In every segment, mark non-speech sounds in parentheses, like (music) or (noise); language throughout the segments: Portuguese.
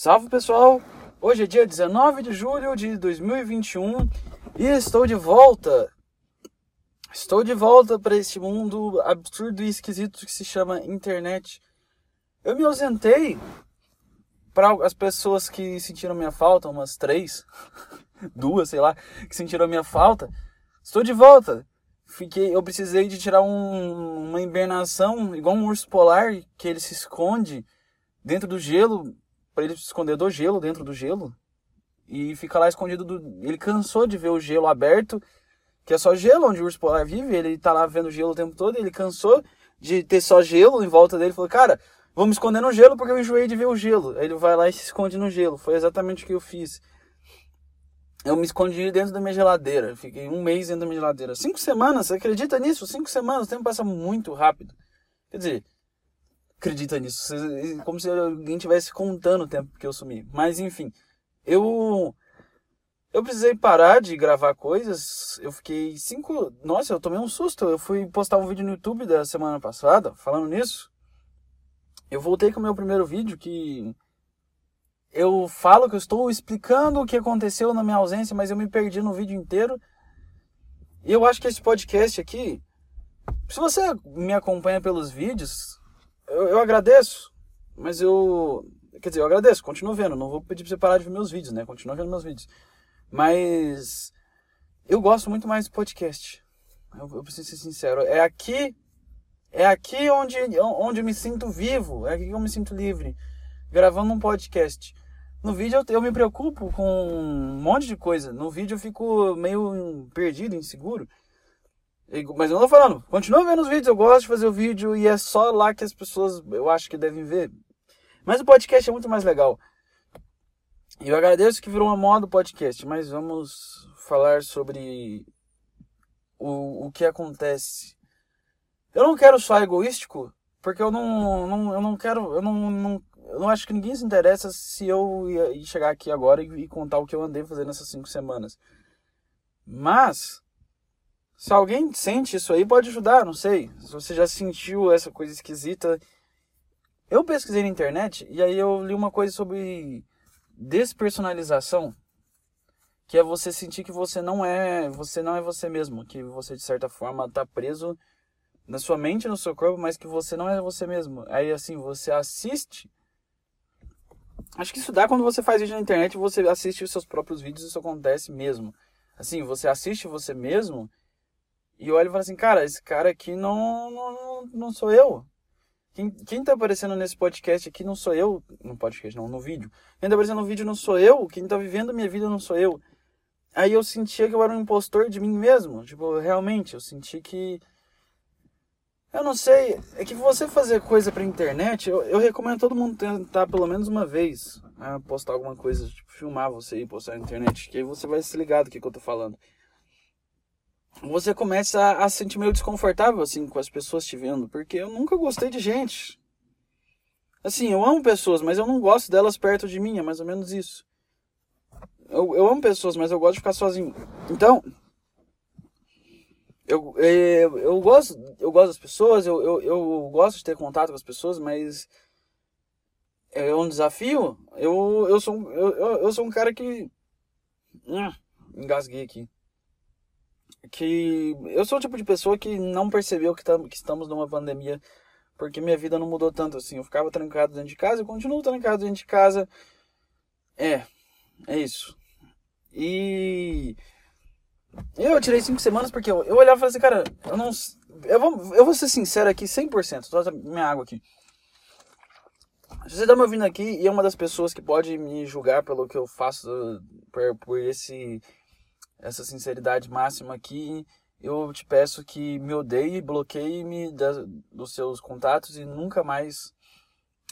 Salve pessoal! Hoje é dia 19 de julho de 2021 e estou de volta. Estou de volta para este mundo absurdo e esquisito que se chama internet. Eu me ausentei para as pessoas que sentiram minha falta, umas três, (laughs) duas, sei lá, que sentiram minha falta. Estou de volta. Fiquei, eu precisei de tirar um, uma hibernação, igual um urso polar que ele se esconde dentro do gelo para ele se esconder do gelo, dentro do gelo. E fica lá escondido. Do... Ele cansou de ver o gelo aberto, que é só gelo onde o urso polar vive. Ele tá lá vendo gelo o tempo todo. ele cansou de ter só gelo em volta dele. Falou, cara, vamos esconder no gelo porque eu enjoei de ver o gelo. Aí ele vai lá e se esconde no gelo. Foi exatamente o que eu fiz. Eu me escondi dentro da minha geladeira. Fiquei um mês dentro da minha geladeira. Cinco semanas, você acredita nisso? Cinco semanas, o tempo passa muito rápido. Quer dizer, acredita nisso. Como se alguém estivesse contando o tempo que eu sumi. Mas enfim, eu eu precisei parar de gravar coisas. Eu fiquei cinco. Nossa, eu tomei um susto. Eu fui postar um vídeo no YouTube da semana passada falando nisso. Eu voltei com o meu primeiro vídeo que eu falo que eu estou explicando o que aconteceu na minha ausência, mas eu me perdi no vídeo inteiro. E eu acho que esse podcast aqui, se você me acompanha pelos vídeos, eu, eu agradeço, mas eu. Quer dizer, eu agradeço, continuo vendo. Não vou pedir pra você parar de ver meus vídeos, né? Continua vendo meus vídeos. Mas. Eu gosto muito mais do podcast. Eu, eu preciso ser sincero. É aqui. É aqui onde, onde eu me sinto vivo. É aqui que eu me sinto livre. Gravando um podcast. No vídeo eu, eu me preocupo com um monte de coisa. No vídeo eu fico meio perdido, inseguro. Mas eu não tô falando, continua vendo os vídeos, eu gosto de fazer o vídeo e é só lá que as pessoas eu acho que devem ver. Mas o podcast é muito mais legal. E eu agradeço que virou uma moda o podcast, mas vamos falar sobre o, o que acontece. Eu não quero só egoístico, porque eu não, não, eu não quero, eu não, não, eu não acho que ninguém se interessa se eu chegar aqui agora e, e contar o que eu andei fazendo nessas cinco semanas. Mas se alguém sente isso aí, pode ajudar, não sei. Se você já sentiu essa coisa esquisita. Eu pesquisei na internet e aí eu li uma coisa sobre despersonalização, que é você sentir que você não é, você não é você mesmo, que você de certa forma está preso na sua mente, no seu corpo, mas que você não é você mesmo. Aí assim, você assiste Acho que isso dá quando você faz vídeo na internet, você assiste os seus próprios vídeos, isso acontece mesmo. Assim, você assiste você mesmo e eu olho e falo assim, cara, esse cara aqui não, não, não sou eu. Quem, quem tá aparecendo nesse podcast aqui não sou eu. No podcast, não, no vídeo. Quem tá aparecendo no vídeo não sou eu. Quem tá vivendo minha vida não sou eu. Aí eu sentia que eu era um impostor de mim mesmo. Tipo, realmente, eu senti que. Eu não sei. É que você fazer coisa pra internet, eu, eu recomendo todo mundo tentar pelo menos uma vez né, postar alguma coisa, tipo, filmar você e postar na internet. Que aí você vai se ligar do que, que eu tô falando você começa a, a se sentir meio desconfortável assim com as pessoas te vendo, porque eu nunca gostei de gente. Assim, eu amo pessoas, mas eu não gosto delas perto de mim, é mais ou menos isso. Eu, eu amo pessoas, mas eu gosto de ficar sozinho. Então, eu, eu, é, eu gosto eu gosto das pessoas, eu, eu, eu gosto de ter contato com as pessoas, mas é um desafio. Eu, eu, sou, eu, eu sou um cara que. Hum, engasguei aqui que eu sou o tipo de pessoa que não percebeu que, tam, que estamos numa pandemia porque minha vida não mudou tanto assim. Eu ficava trancado dentro de casa, eu continuo trancado dentro de casa. É, é isso. E eu tirei cinco semanas porque eu, eu olhava e falei assim, cara, eu não. Eu vou, eu vou ser sincero aqui, 100%. Só minha água aqui. Você tá me ouvindo aqui e é uma das pessoas que pode me julgar pelo que eu faço, por, por esse essa sinceridade máxima aqui, eu te peço que me odeie, bloqueie-me dos seus contatos e nunca mais.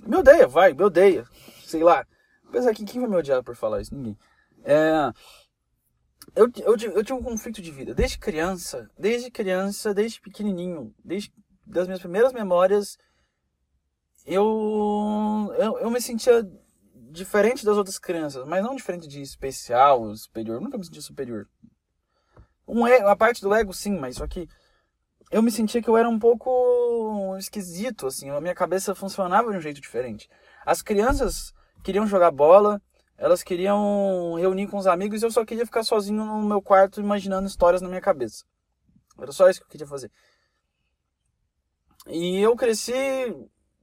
Me odeia, vai, me odeia. Sei lá. Apesar que quem vai me odiar por falar isso? Ninguém. É, eu, eu, eu tinha um conflito de vida. Desde criança, desde criança, desde pequenininho, desde das minhas primeiras memórias, eu, eu, eu me sentia diferente das outras crianças, mas não diferente de especial, superior. Eu nunca me senti superior. Um ego, a parte do ego, sim, mas só que eu me sentia que eu era um pouco esquisito, assim. A minha cabeça funcionava de um jeito diferente. As crianças queriam jogar bola, elas queriam reunir com os amigos e eu só queria ficar sozinho no meu quarto imaginando histórias na minha cabeça. Era só isso que eu queria fazer. E eu cresci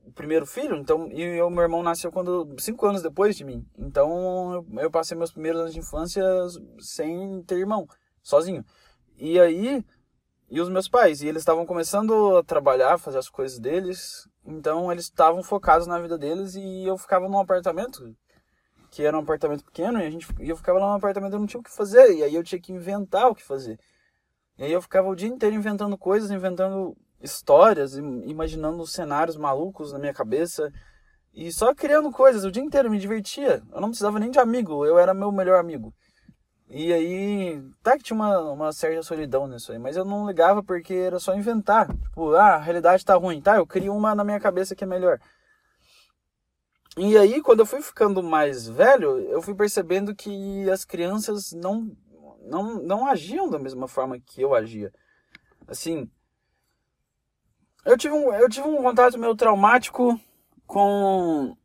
o primeiro filho, então e o meu irmão nasceu quando cinco anos depois de mim. Então eu, eu passei meus primeiros anos de infância sem ter irmão, sozinho. E aí e os meus pais, e eles estavam começando a trabalhar, fazer as coisas deles, então eles estavam focados na vida deles e eu ficava num apartamento que era um apartamento pequeno e a gente e eu ficava lá no apartamento e não tinha o que fazer, e aí eu tinha que inventar o que fazer. E aí eu ficava o dia inteiro inventando coisas, inventando histórias, imaginando cenários malucos na minha cabeça e só criando coisas o dia inteiro, me divertia. Eu não precisava nem de amigo, eu era meu melhor amigo. E aí, tá que tinha uma, uma certa solidão nisso aí, mas eu não ligava porque era só inventar. Tipo, ah, a realidade tá ruim, tá? Eu crio uma na minha cabeça que é melhor. E aí, quando eu fui ficando mais velho, eu fui percebendo que as crianças não, não, não agiam da mesma forma que eu agia. Assim, eu tive um, eu tive um contato meio traumático com,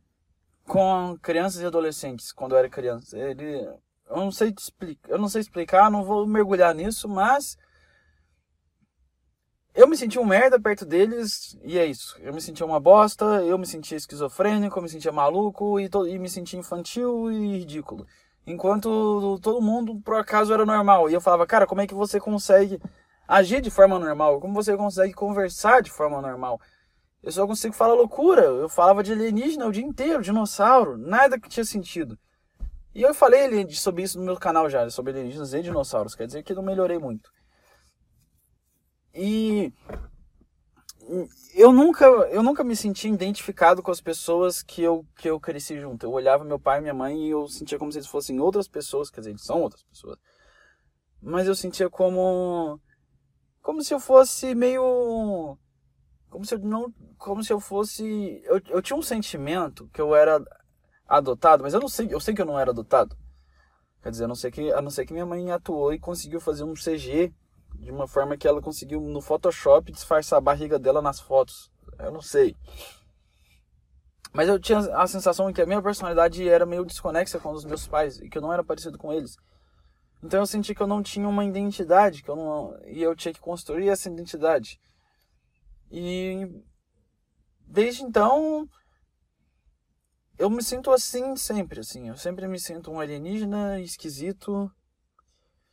com crianças e adolescentes quando eu era criança. Ele, eu não sei explicar, eu não sei explicar, não vou mergulhar nisso, mas eu me senti um merda perto deles e é isso. Eu me sentia uma bosta, eu me sentia esquizofrênico, eu me sentia maluco e, e me sentia infantil e ridículo. Enquanto todo mundo, por acaso, era normal. E eu falava, cara, como é que você consegue agir de forma normal? Como você consegue conversar de forma normal? Eu só consigo falar loucura. Eu falava de alienígena o dia inteiro, dinossauro, nada que tinha sentido. E eu falei sobre isso no meu canal já, sobre alienígenas e dinossauros. Quer dizer que não melhorei muito. E eu nunca, eu nunca me senti identificado com as pessoas que eu, que eu cresci junto. Eu olhava meu pai e minha mãe e eu sentia como se eles fossem outras pessoas, quer dizer, eles são outras pessoas. Mas eu sentia como como se eu fosse meio como se eu não como se eu fosse eu, eu tinha um sentimento que eu era adotado mas eu não sei eu sei que eu não era adotado. Quer dizer a não ser que a não ser que minha mãe atuou e conseguiu fazer um CG de uma forma que ela conseguiu no Photoshop disfarçar a barriga dela nas fotos. Eu não sei. Mas eu tinha a sensação que a minha personalidade era meio desconexa com os meus pais e que eu não era parecido com eles então eu senti que eu não tinha uma identidade, que eu não e eu tinha que construir essa identidade. E desde então eu me sinto assim sempre, assim, eu sempre me sinto um alienígena esquisito.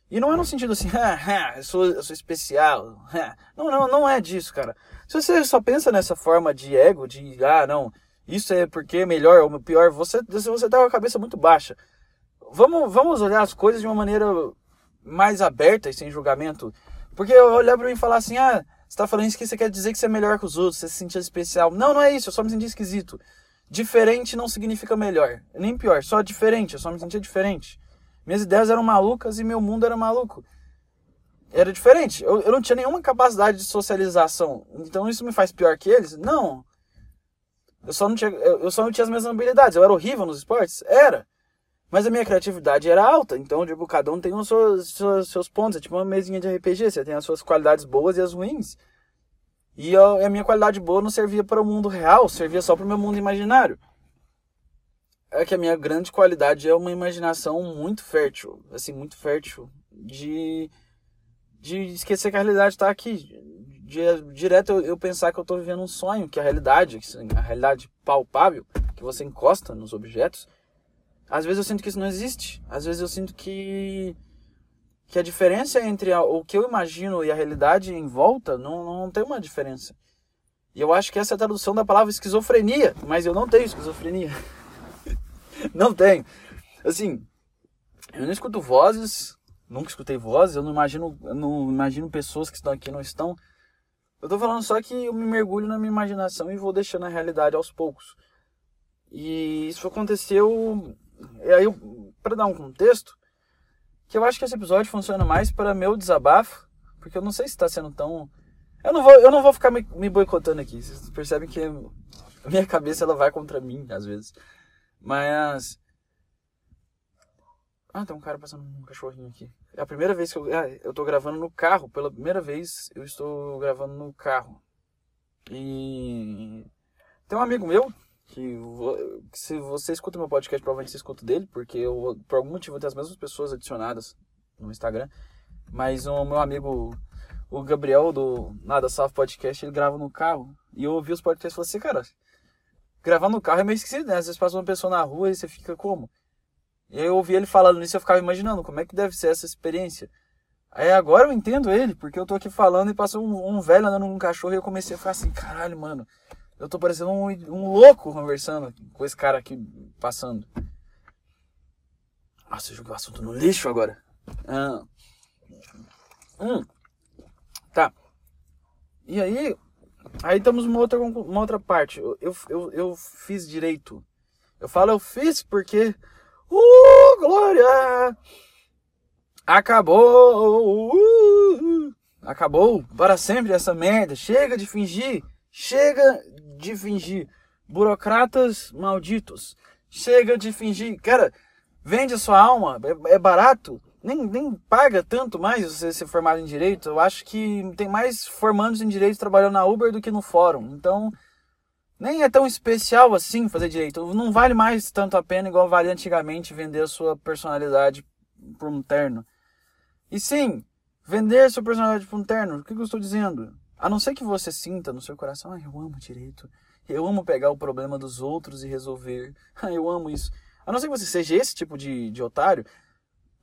E não é no sentido assim, (laughs) ah, eu, sou, eu sou especial. (laughs) Não, não, não é disso, cara. Se você só pensa nessa forma de ego, de, ah, não, isso é porque é melhor ou pior, você, você tá com a cabeça muito baixa vamos, vamos olhar as coisas de uma maneira mais aberta e sem julgamento. Porque eu olhar para mim e falar assim, ah, você tá falando isso que você quer dizer que você é melhor que os outros, você se sentia especial. Não, não é isso, eu só me senti esquisito. Diferente não significa melhor, nem pior, só diferente, eu só me sentia diferente. Minhas ideias eram malucas e meu mundo era maluco. Era diferente, eu, eu não tinha nenhuma capacidade de socialização. Então isso me faz pior que eles? Não. Eu só não tinha, eu, eu só não tinha as mesmas habilidades. Eu era horrível nos esportes? Era. Mas a minha criatividade era alta, então, tipo, cada um tem os seus, seus, seus pontos. É tipo uma mesinha de RPG, você tem as suas qualidades boas e as ruins. E eu, a minha qualidade boa não servia para o mundo real, servia só para o meu mundo imaginário. É que a minha grande qualidade é uma imaginação muito fértil, assim, muito fértil, de, de esquecer que a realidade está aqui. De, direto eu, eu, pensar que eu estou vivendo um sonho, que a realidade, a realidade palpável, que você encosta nos objetos, às vezes eu sinto que isso não existe. Às vezes eu sinto que que a diferença entre a, o que eu imagino e a realidade em volta não, não tem uma diferença. E eu acho que essa é a tradução da palavra esquizofrenia, mas eu não tenho esquizofrenia. (laughs) não tenho. Assim, eu não escuto vozes, nunca escutei vozes, eu não imagino, eu não imagino pessoas que estão aqui não estão. Eu tô falando só que eu me mergulho na minha imaginação e vou deixando a realidade aos poucos. E isso aconteceu e aí, para dar um contexto, que eu acho que esse episódio funciona mais para meu desabafo, porque eu não sei se está sendo tão. Eu não vou, eu não vou ficar me, me boicotando aqui. Vocês percebem que a minha cabeça ela vai contra mim às vezes. Mas. Ah, tem um cara passando um cachorrinho aqui. É a primeira vez que eu. Ah, eu tô gravando no carro. Pela primeira vez eu estou gravando no carro. E. Tem um amigo meu Que, se você escuta meu podcast, provavelmente você escuta dele, porque eu, por algum motivo, tenho as mesmas pessoas adicionadas no Instagram. Mas o meu amigo, o Gabriel, do Nada Salve Podcast, ele grava no carro. E eu ouvi os podcasts e falei assim, cara, gravar no carro é meio esquisito, né? Às vezes passa uma pessoa na rua e você fica como? E aí eu ouvi ele falando nisso e eu ficava imaginando como é que deve ser essa experiência. Aí agora eu entendo ele, porque eu tô aqui falando e passa um, um velho andando com um cachorro e eu comecei a ficar assim, caralho, mano. Eu tô parecendo um, um louco conversando com esse cara aqui passando. Nossa, eu joguei o assunto no lixo agora. Ah. Hum. Tá. E aí, aí estamos uma outra, uma outra parte. Eu, eu, eu, fiz direito. Eu falo eu fiz porque. Uh, glória! Acabou! Uh, acabou para sempre essa merda. Chega de fingir. Chega de fingir. Burocratas malditos. Chega de fingir. Cara, vende a sua alma. É, é barato. Nem, nem paga tanto mais você ser formado em direito. Eu acho que tem mais formandos em direito trabalhando na Uber do que no fórum. Então, nem é tão especial assim fazer direito. Não vale mais tanto a pena igual valia antigamente vender a sua personalidade por um terno. E sim, vender sua personalidade por um terno, o que eu estou dizendo? A não ser que você sinta no seu coração, ah, eu amo direito, eu amo pegar o problema dos outros e resolver, (laughs) ah, eu amo isso. A não ser que você seja esse tipo de, de otário.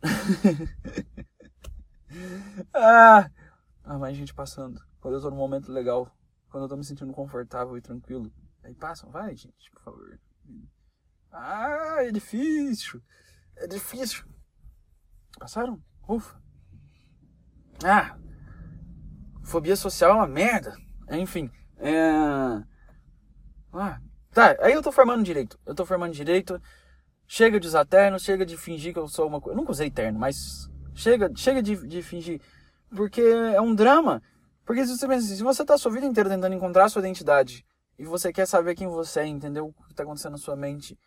(laughs) ah, ah, mais gente passando. Quando eu tô num momento legal, quando eu tô me sentindo confortável e tranquilo. Aí passam, vai, gente, por favor. Ah, é difícil. É difícil. Passaram? Ufa. Ah, fobia social é uma merda. Enfim, é... Ah, tá, aí eu tô formando direito. Eu tô formando direito. Chega de usar terno, chega de fingir que eu sou uma coisa. Nunca usei terno, mas chega, chega de, de fingir. Porque é um drama. Porque se você pensa assim, se você tá a sua vida inteira tentando encontrar a sua identidade e você quer saber quem você é, entendeu o que tá acontecendo na sua mente,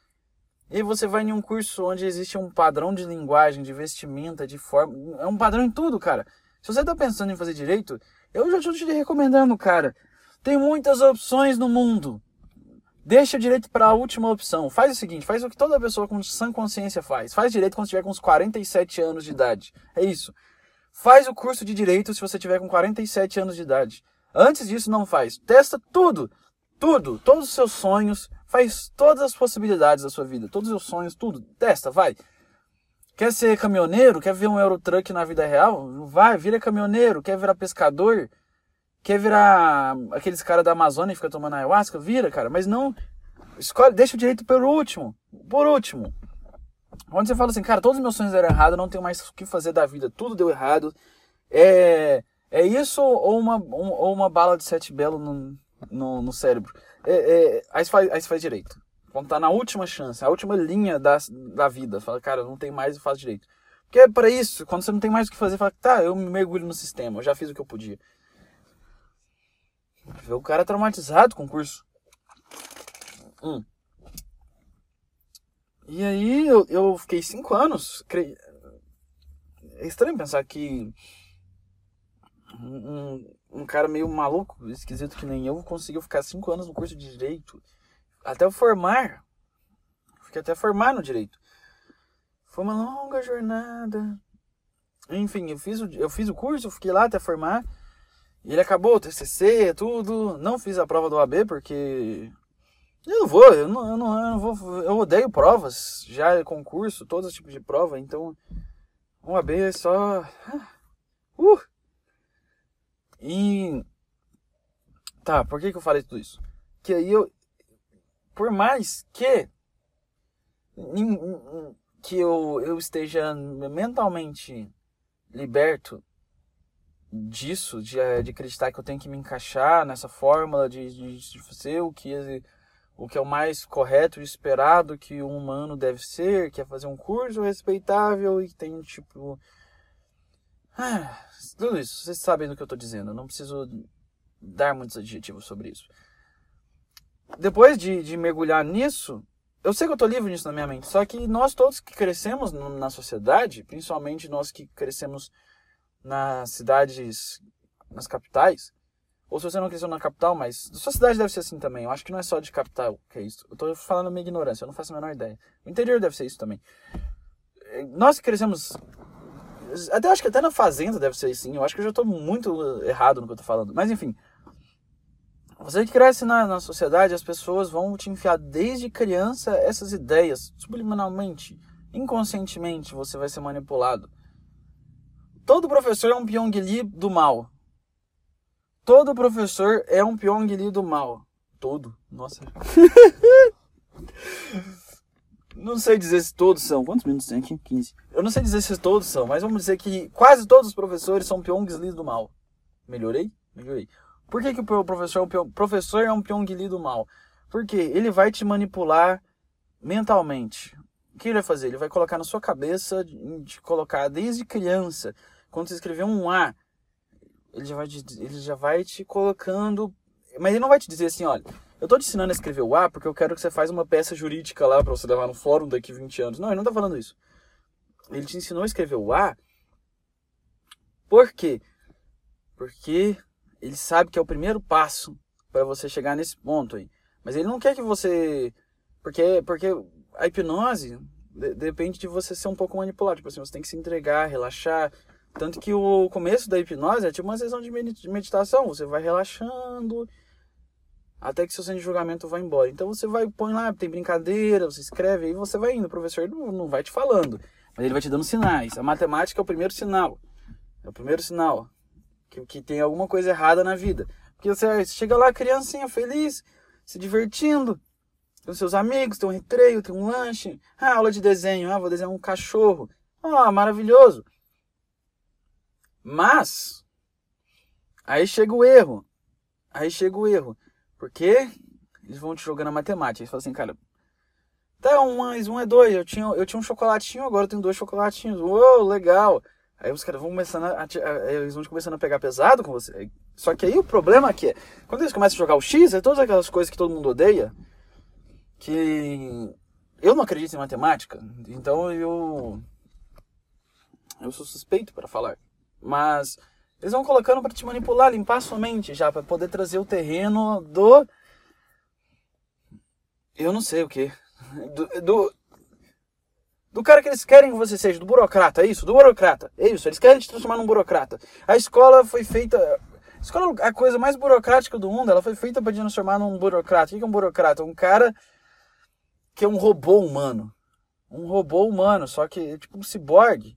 e você vai em um curso onde existe um padrão de linguagem, de vestimenta, de forma. É um padrão em tudo, cara. Se você está pensando em fazer direito, eu já estou te recomendando, cara. Tem muitas opções no mundo. Deixa direito para a última opção. Faz o seguinte, faz o que toda pessoa com sã consciência faz. Faz direito quando tiver com uns 47 anos de idade. É isso. Faz o curso de direito se você tiver com 47 anos de idade. Antes disso, não faz. Testa tudo. Tudo. Todos os seus sonhos. Faz todas as possibilidades da sua vida. Todos os seus sonhos, tudo. Testa, vai. Quer ser caminhoneiro? Quer ver um Eurotruck na vida real? Vai, vira caminhoneiro. Quer virar pescador? Quer virar aqueles caras da Amazônia que fica tomando ayahuasca? Vira, cara. Mas não. Escolhe, deixa o direito por último. Por último. Quando você fala assim, cara, todos os meus sonhos deram errado, não tenho mais o que fazer da vida, tudo deu errado. É, é isso ou uma, um, ou uma bala de sete belo no, no, no cérebro? É, é, aí, você faz, aí você faz direito. Quando tá na última chance, a última linha da, da vida. Fala, cara, não tem mais e faz direito. Porque é para isso, quando você não tem mais o que fazer, fala, tá, eu me mergulho no sistema, eu já fiz o que eu podia. O cara traumatizado com o curso. Hum. E aí eu, eu fiquei cinco anos. Cre... É estranho pensar que um, um cara meio maluco, esquisito que nem eu, conseguiu ficar cinco anos no curso de direito até formar. Fiquei até formar no direito. Foi uma longa jornada. Enfim, eu fiz o, eu fiz o curso, fiquei lá até formar. E ele acabou o TCC, tudo. Não fiz a prova do AB porque eu não vou, eu não, eu não, eu não vou, eu odeio provas, já concurso, todos os tipos de prova, então um AB é só uh. E tá, por que que eu falei tudo isso? Que aí eu por mais que que eu, eu esteja mentalmente liberto disso, de, eh, de acreditar que eu tenho que me encaixar nessa fórmula de, de, de fazer o que, o que é o mais correto e esperado que um humano deve ser, que é fazer um curso respeitável e tem tipo. Ah, tudo isso, vocês sabem do que eu estou dizendo, eu não preciso dar muitos adjetivos sobre isso depois de, de mergulhar nisso, eu sei que eu tô livre nisso na minha mente, só que nós todos que crescemos na sociedade, principalmente nós que crescemos nas cidades, nas capitais, ou se você não cresceu na capital, mas sua cidade deve ser assim também. Eu acho que não é só de capital que é isso. Eu tô falando minha ignorância, eu não faço a menor ideia. O interior deve ser isso também. Nós que crescemos. Até acho que até na fazenda deve ser assim. Eu acho que eu já tô muito errado no que eu tô falando. Mas enfim. Você que cresce na, na sociedade, as pessoas vão te enfiar desde criança essas ideias, subliminalmente, inconscientemente, você vai ser manipulado. Todo professor é um Pyongyi do mal. Todo professor é um Pyongyi do mal. Todo. Nossa. (laughs) não sei dizer se todos são. Quantos minutos tem aqui? 15. Eu não sei dizer se todos são, mas vamos dizer que quase todos os professores são Pyongyi do mal. Melhorei? Melhorei. Por que, que o professor, é um professor é um mal? Porque ele vai te manipular mentalmente. O que ele vai fazer? Ele vai colocar na sua cabeça, de colocar desde criança, quando você escrever um A, ele já vai te, ele já vai te colocando. Mas ele não vai te dizer assim, olha, eu tô te ensinando a escrever o A porque eu quero que você faça uma peça jurídica lá para você levar no fórum daqui 20 anos. Não, ele não tá falando isso. Ele te ensinou a escrever o A. Por quê? Porque ele sabe que é o primeiro passo para você chegar nesse ponto aí. Mas ele não quer que você. Porque, porque a hipnose de, depende de você ser um pouco manipulado. Tipo assim, você tem que se entregar, relaxar. Tanto que o começo da hipnose é tipo uma sessão de meditação. Você vai relaxando até que seu centro de julgamento vai embora. Então você vai, põe lá, tem brincadeira, você escreve, aí você vai indo. O professor não, não vai te falando, mas ele vai te dando sinais. A matemática é o primeiro sinal. É o primeiro sinal que, que tem alguma coisa errada na vida. Porque você chega lá, criancinha feliz, se divertindo, com seus amigos, tem um recreio, tem um lanche, ah, aula de desenho, ah, vou desenhar um cachorro. Ah, maravilhoso. Mas, aí chega o erro. Aí chega o erro. Porque eles vão te jogando a matemática. Eles falam assim, cara, tá, um mais um é dois. Eu tinha, eu tinha um chocolatinho, agora eu tenho dois chocolatinhos. Uou, legal. Aí os caras vão começando a, a, eles vão começando a pegar pesado com você. Só que aí o problema é, quando eles começam a jogar o X, é todas aquelas coisas que todo mundo odeia, que eu não acredito em matemática, então eu eu sou suspeito para falar. Mas eles vão colocando para te manipular, limpar sua mente já para poder trazer o terreno do eu não sei o que do, do do cara que eles querem que você seja, do burocrata, é isso, do burocrata, é isso, eles querem te transformar num burocrata. A escola foi feita, a escola é a coisa mais burocrática do mundo, ela foi feita para te transformar num burocrata. O que é um burocrata? Um cara que é um robô humano, um robô humano, só que tipo um ciborgue,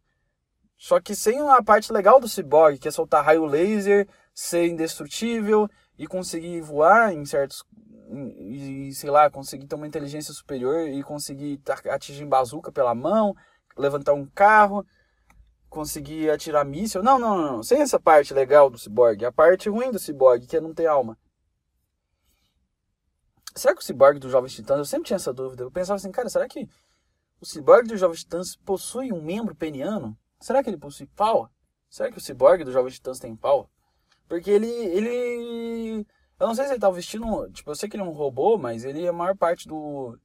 só que sem a parte legal do ciborgue, que é soltar raio laser, ser indestrutível e conseguir voar em certos e, sei lá, conseguir ter uma inteligência superior e conseguir atingir bazuca pela mão, levantar um carro, conseguir atirar míssil. Não, não, não. Sem essa parte legal do ciborgue. A parte ruim do ciborgue, que é não ter alma. Será que o ciborgue do Jovem Titãs, eu sempre tinha essa dúvida. Eu pensava assim, cara, será que o ciborgue do Jovem Titãs possui um membro peniano? Será que ele possui pau? Será que o ciborgue do Jovem Titãs tem pau? Porque ele, ele eu não sei se ele tá vestindo. Tipo, eu sei que ele é um robô, mas ele é a maior parte do.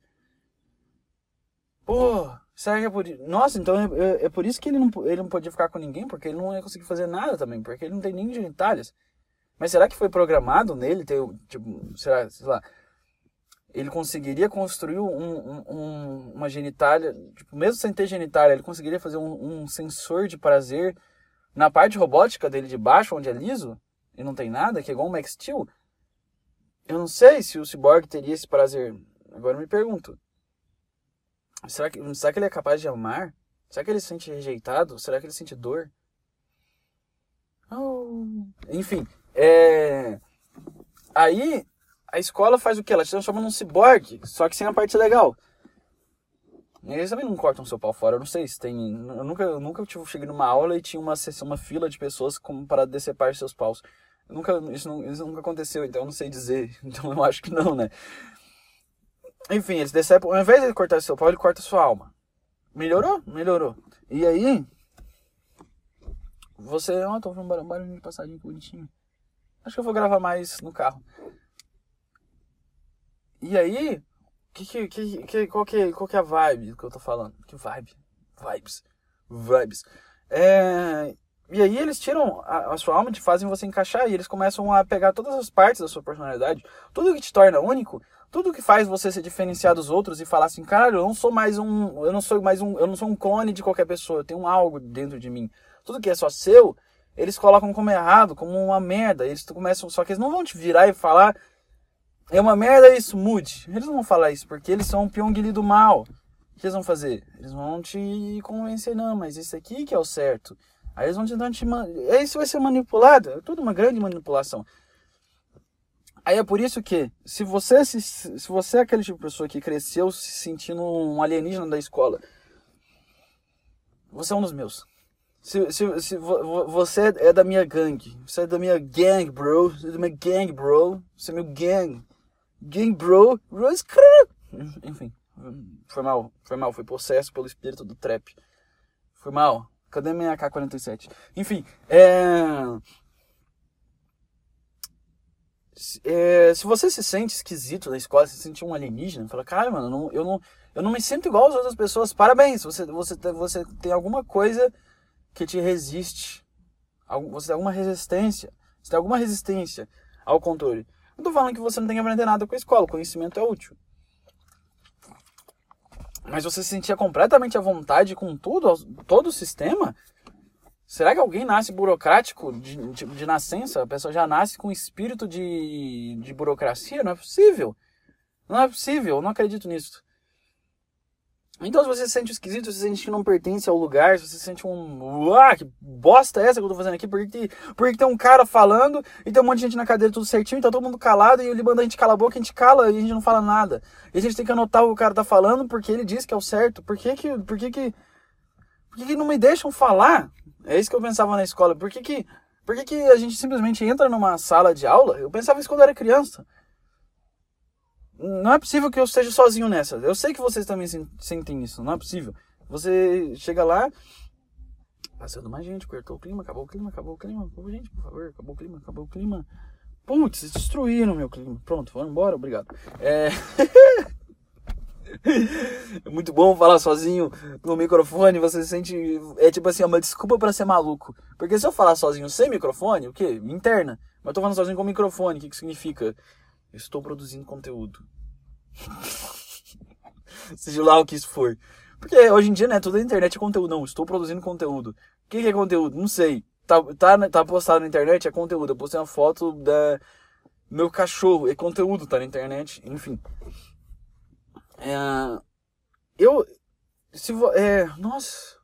Pô, será que é por Nossa, então é, é, é, por isso que ele não, ele não podia ficar com ninguém, porque ele não ia conseguir fazer nada também, porque ele não tem nem genitálias. Mas será que foi programado nele ter, tipo, será, sei lá, ele conseguiria construir um, um, uma genitália, tipo, mesmo sem ter genitália, ele conseguiria fazer um, um sensor de prazer na parte robótica dele de baixo, onde é liso, e não tem nada, que é igual um Max Steel? Eu não sei se o Cyborg teria esse prazer. Agora me pergunto. Será que, será que ele é capaz de amar? Será que ele se sente rejeitado? Será que ele sente dor? Oh. Enfim, é... aí a escola faz o que? Ela te transforma num ciborgue, só que sem a parte legal. Eles também não cortam seu pau fora. Eu não sei se tem. Eu nunca, eu nunca tipo, cheguei numa aula e tinha uma, uma fila de pessoas como para decepar seus paus. Nunca, isso, não, isso nunca aconteceu, então eu não sei dizer. (laughs) Então eu acho que não, né? Enfim, eles decepam. Ao invés de ele cortar seu pau, ele corta sua alma. Melhorou? Melhorou. E aí. Você. Ó, oh, tô ouvindo um barulho de passadinho bonitinho. Acho que eu vou gravar mais no carro. E aí. Que, que, que, que, qual, que, qual que é a vibe que eu tô falando? Que vibe? Vibes. Vibes. É E aí eles tiram a, a, sua alma e fazem você encaixar. E eles começam a pegar todas as partes da sua personalidade. Tudo que te torna único, tudo que faz você se diferenciar dos outros e falar assim, cara, eu não sou mais um. Eu não sou mais um. Eu não sou um clone de qualquer pessoa, eu tenho algo dentro de mim. Tudo que é só seu, eles colocam como errado, como uma merda. Eles começam. Só que eles não vão te virar e falar. É uma merda isso, mude. Eles não vão falar isso, porque eles são um Pyongyi do mal. O que eles vão fazer? Eles vão te convencer, não, mas isso aqui que é o certo. Aí eles vão te dar te Isso vai ser manipulado. É tudo uma grande manipulação. Aí é por isso que, se você, se, se você é aquele tipo de pessoa que cresceu se sentindo um alienígena da escola, você é um dos meus. Se, se, se você é da minha gangue, você é da minha gang, bro. Você é da minha gang, bro. Você é meu gang. Gang, bro. Enfim, foi mal, foi mal. Foi possesso pelo espírito do trap. Foi mal. Cadê minha AK-47? Enfim, é... é... Se você se sente esquisito na escola, se sente um alienígena, fala, cara, mano, eu não, eu não, eu não me sinto igual às outras pessoas. Parabéns, você, você, você tem alguma coisa que te resiste. Você tem alguma resistência. Você tem alguma resistência ao controle. Não tô falando que você não tem que aprender nada com a escola, o conhecimento é útil mas você se sentia completamente à vontade com tudo, todo o sistema? Será que alguém nasce burocrático de, de, de nascença? A pessoa já nasce com espírito de, de burocracia? Não é possível. Não é possível, eu não acredito nisso. Então, se você se sente esquisito, se você sente que não pertence ao lugar, se você sente um. Ah, que bosta é essa que eu tô fazendo aqui? Por que, tem, um cara falando e tem um monte de gente na cadeira tudo certinho tá todo mundo calado e ele manda a gente calar a boca, a gente cala e a gente não fala nada. E a gente tem que anotar o que o cara tá falando porque ele diz que é o certo. Por que que. Por que que. Por que, que não me deixam falar? É isso que eu pensava na escola. Por que que. Por que, que a gente simplesmente entra numa sala de aula? Eu pensava isso quando eu era criança. Não é possível que eu esteja sozinho nessa. Eu sei que vocês também sentem isso. Não é possível. Você chega lá, passando mais gente, cortou o clima, acabou o clima, acabou o clima. Pô, gente, por favor, acabou o clima, acabou o clima. Putz, destruíram meu clima. Pronto, foram embora, obrigado. É. (laughs) é muito bom falar sozinho no microfone, você se sente. É tipo assim, é uma desculpa para ser maluco. Porque se eu falar sozinho sem microfone, o quê? Interna. Mas eu tô falando sozinho com microfone, o que, que significa? Eu estou produzindo conteúdo. (laughs) Seja lá o que isso for. Porque hoje em dia, né, tudo na internet é conteúdo. Não, estou produzindo conteúdo. O que, que é conteúdo? Não sei. Tá, tá, tá postado na internet, é conteúdo. Eu postei uma foto da meu cachorro, é conteúdo, tá na internet. Enfim. É, eu. Se, é, nossa.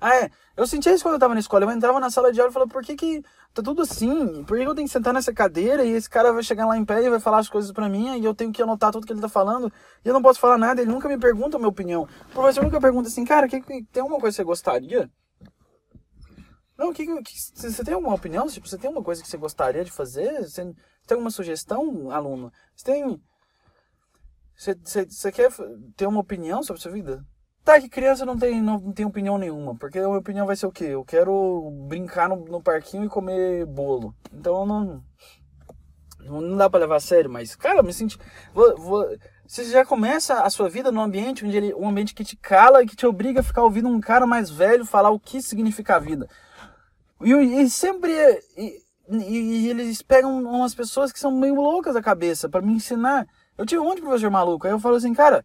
Ah, é. Eu sentia isso quando eu tava na escola. Eu entrava na sala de aula e falava, por que que tá tudo assim? Por que eu tenho que sentar nessa cadeira e esse cara vai chegar lá em pé e vai falar as coisas para mim e eu tenho que anotar tudo que ele tá falando e eu não posso falar nada, ele nunca me pergunta a minha opinião. O professor nunca pergunta assim, cara, que, que, tem alguma coisa que você gostaria? Não, que, que, você tem alguma opinião? Tipo, você tem alguma coisa que você gostaria de fazer? Você, tem alguma sugestão, aluno? Você tem... Você, você, você quer ter uma opinião sobre a sua vida? Tá, que criança não tem, não, tem opinião nenhuma, porque a minha opinião vai ser o quê? Eu quero brincar no, no parquinho e comer bolo. Então não, não dá pra levar a sério, mas, cara, me senti. Vou, vou, você já começa a sua vida num ambiente onde ele, um ambiente que te cala e que te obriga a ficar ouvindo um cara mais velho falar o que significa a vida. E, e sempre. E, e, e, eles pegam umas pessoas que são meio loucas da cabeça para me ensinar. Eu tive um monte de professor maluco. Aí eu falo assim, cara,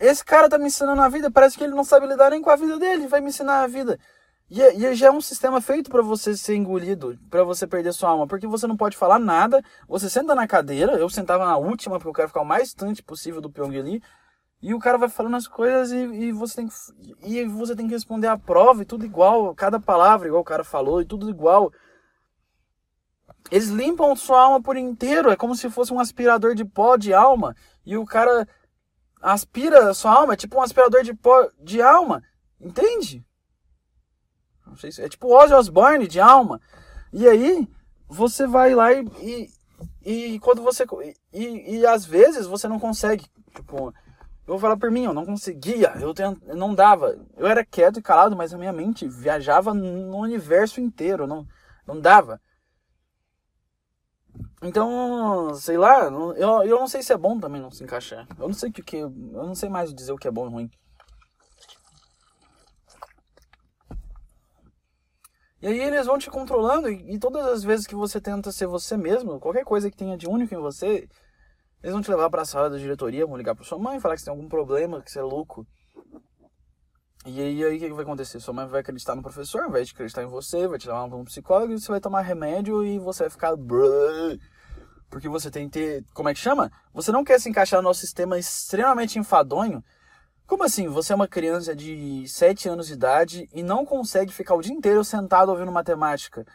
esse cara tá me ensinando a vida, parece que ele não sabe lidar nem com a vida dele, vai me ensinar a vida. E, é, e já é um sistema feito para você ser engolido, para você perder sua alma, porque você não pode falar nada, você senta na cadeira, eu sentava na última, porque eu quero ficar o mais distante possível do Pyong ali, e o cara vai falando as coisas e, e, você tem que, e você tem que responder a prova e tudo igual, cada palavra igual o cara falou e tudo igual. Eles limpam sua alma por inteiro, é como se fosse um aspirador de pó de alma, e o cara aspira a sua alma, é tipo um aspirador de pó de alma, entende? Não sei se é tipo Ozzy Osbourne de alma. E aí você vai lá e, e, e quando você e, e às vezes você não consegue, tipo, eu vou falar por mim, eu não conseguia, eu, eu não dava. Eu era quieto e calado, mas a minha mente viajava no universo inteiro, não não dava. Então, sei lá, eu, eu não sei se é bom também não se encaixar. Eu não sei o que, que eu não sei mais dizer o que é bom e ruim. E aí eles vão te controlando e, e, todas as vezes que você tenta ser você mesmo, qualquer coisa que tenha de único em você, eles vão te levar para a sala da diretoria, vão ligar para sua mãe, falar que você tem algum problema, que você é louco. E aí, aí o que vai acontecer? Sua mãe vai acreditar no professor, vai acreditar em você, vai te levar para um psicólogo você vai tomar remédio e você vai ficar. Porque você tem que ter. Como é que chama? Você não quer se encaixar no nosso sistema extremamente enfadonho como assim? Você é uma criança de 7 anos de idade e não consegue ficar o dia inteiro sentado ouvindo matemática.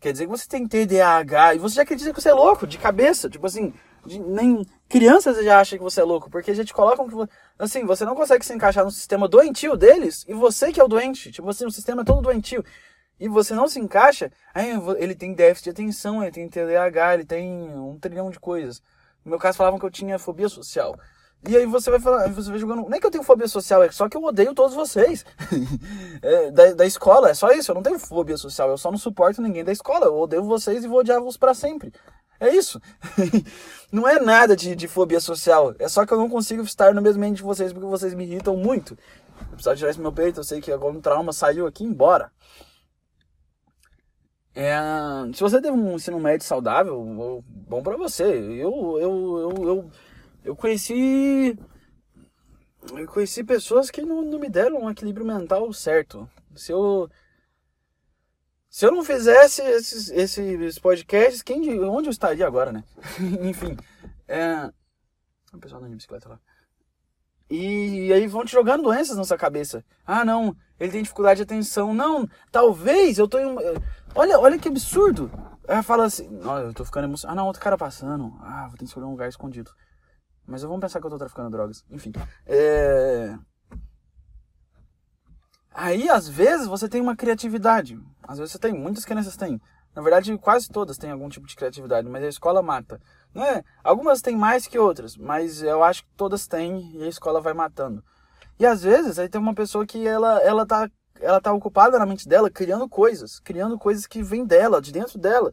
Quer dizer que você tem TDAH e você já acredita que você é louco, de cabeça. Tipo assim, nem crianças já acham que você é louco, porque já te colocam que assim, você não consegue se encaixar no sistema doentio deles e você que é o doente. Tipo assim, o sistema é todo doentio. E você não se encaixa, aí ele tem déficit de atenção, ele tem TDAH, ele tem um trilhão de coisas. No meu caso falavam que eu tinha fobia social. E aí você vai falar, você vai jogando. Nem que eu tenho fobia social, é só que eu odeio todos vocês. (laughs) é, da, da escola, é só isso. Eu não tenho fobia social, eu só não suporto ninguém da escola. Eu odeio vocês e vou odiá-los para sempre. É isso. (laughs) não é nada de, de fobia social. É só que eu não consigo estar no mesmo ambiente de vocês porque vocês me irritam muito. Eu precisava tirar esse meu peito, eu sei que agora um trauma saiu aqui embora. É, se você teve um ensino médio saudável, bom para você. Eu, eu, eu, eu eu conheci. Eu conheci pessoas que não, não me deram um equilíbrio mental certo. Se eu. Se eu não fizesse esses, esses podcasts, quem, onde eu estaria agora, né? (laughs) Enfim. É... O pessoal anda de bicicleta lá. E, aí vão te jogando doenças na sua cabeça. Ah, não, ele tem dificuldade de atenção. Não, talvez eu tô em. Olha, olha que absurdo. Ela fala assim, olha, eu tô ficando emocionado. Ah, não, outro cara passando. Ah, vou ter que escolher um lugar escondido. Mas eu vou pensar que eu tô traficando drogas. Enfim. É... Aí, às vezes, você tem uma criatividade. Às vezes você tem, muitas crianças têm. Na verdade, quase todas têm algum tipo de criatividade, mas a escola mata. Não é? Algumas têm mais que outras, mas eu acho que todas têm e a escola vai matando. E às vezes aí tem uma pessoa que ela, ela, tá, ela tá ocupada na mente dela criando coisas, criando coisas que vêm dela, de dentro dela.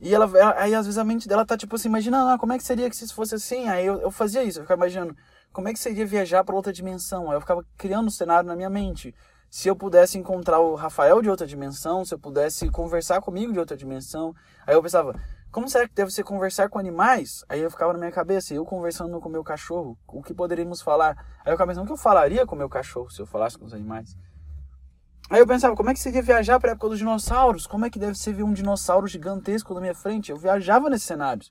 E ela, aí às vezes a mente dela tá tipo assim, imaginando, ah, como é que seria que se fosse assim? Aí eu, eu fazia isso, eu ficava imaginando, como é que seria viajar para outra dimensão? Aí eu ficava criando um cenário na minha mente. Se eu pudesse encontrar o Rafael de outra dimensão, se eu pudesse conversar comigo de outra dimensão. Aí eu pensava, como será que deve ser conversar com animais? Aí eu ficava na minha cabeça, eu conversando com o meu cachorro, o que poderíamos falar? Aí eu ficava pensando, o que eu falaria com o meu cachorro se eu falasse com os animais? Aí eu pensava, como é que seria viajar para a época dos dinossauros? Como é que deve ser ver um dinossauro gigantesco na minha frente? Eu viajava nesses cenários.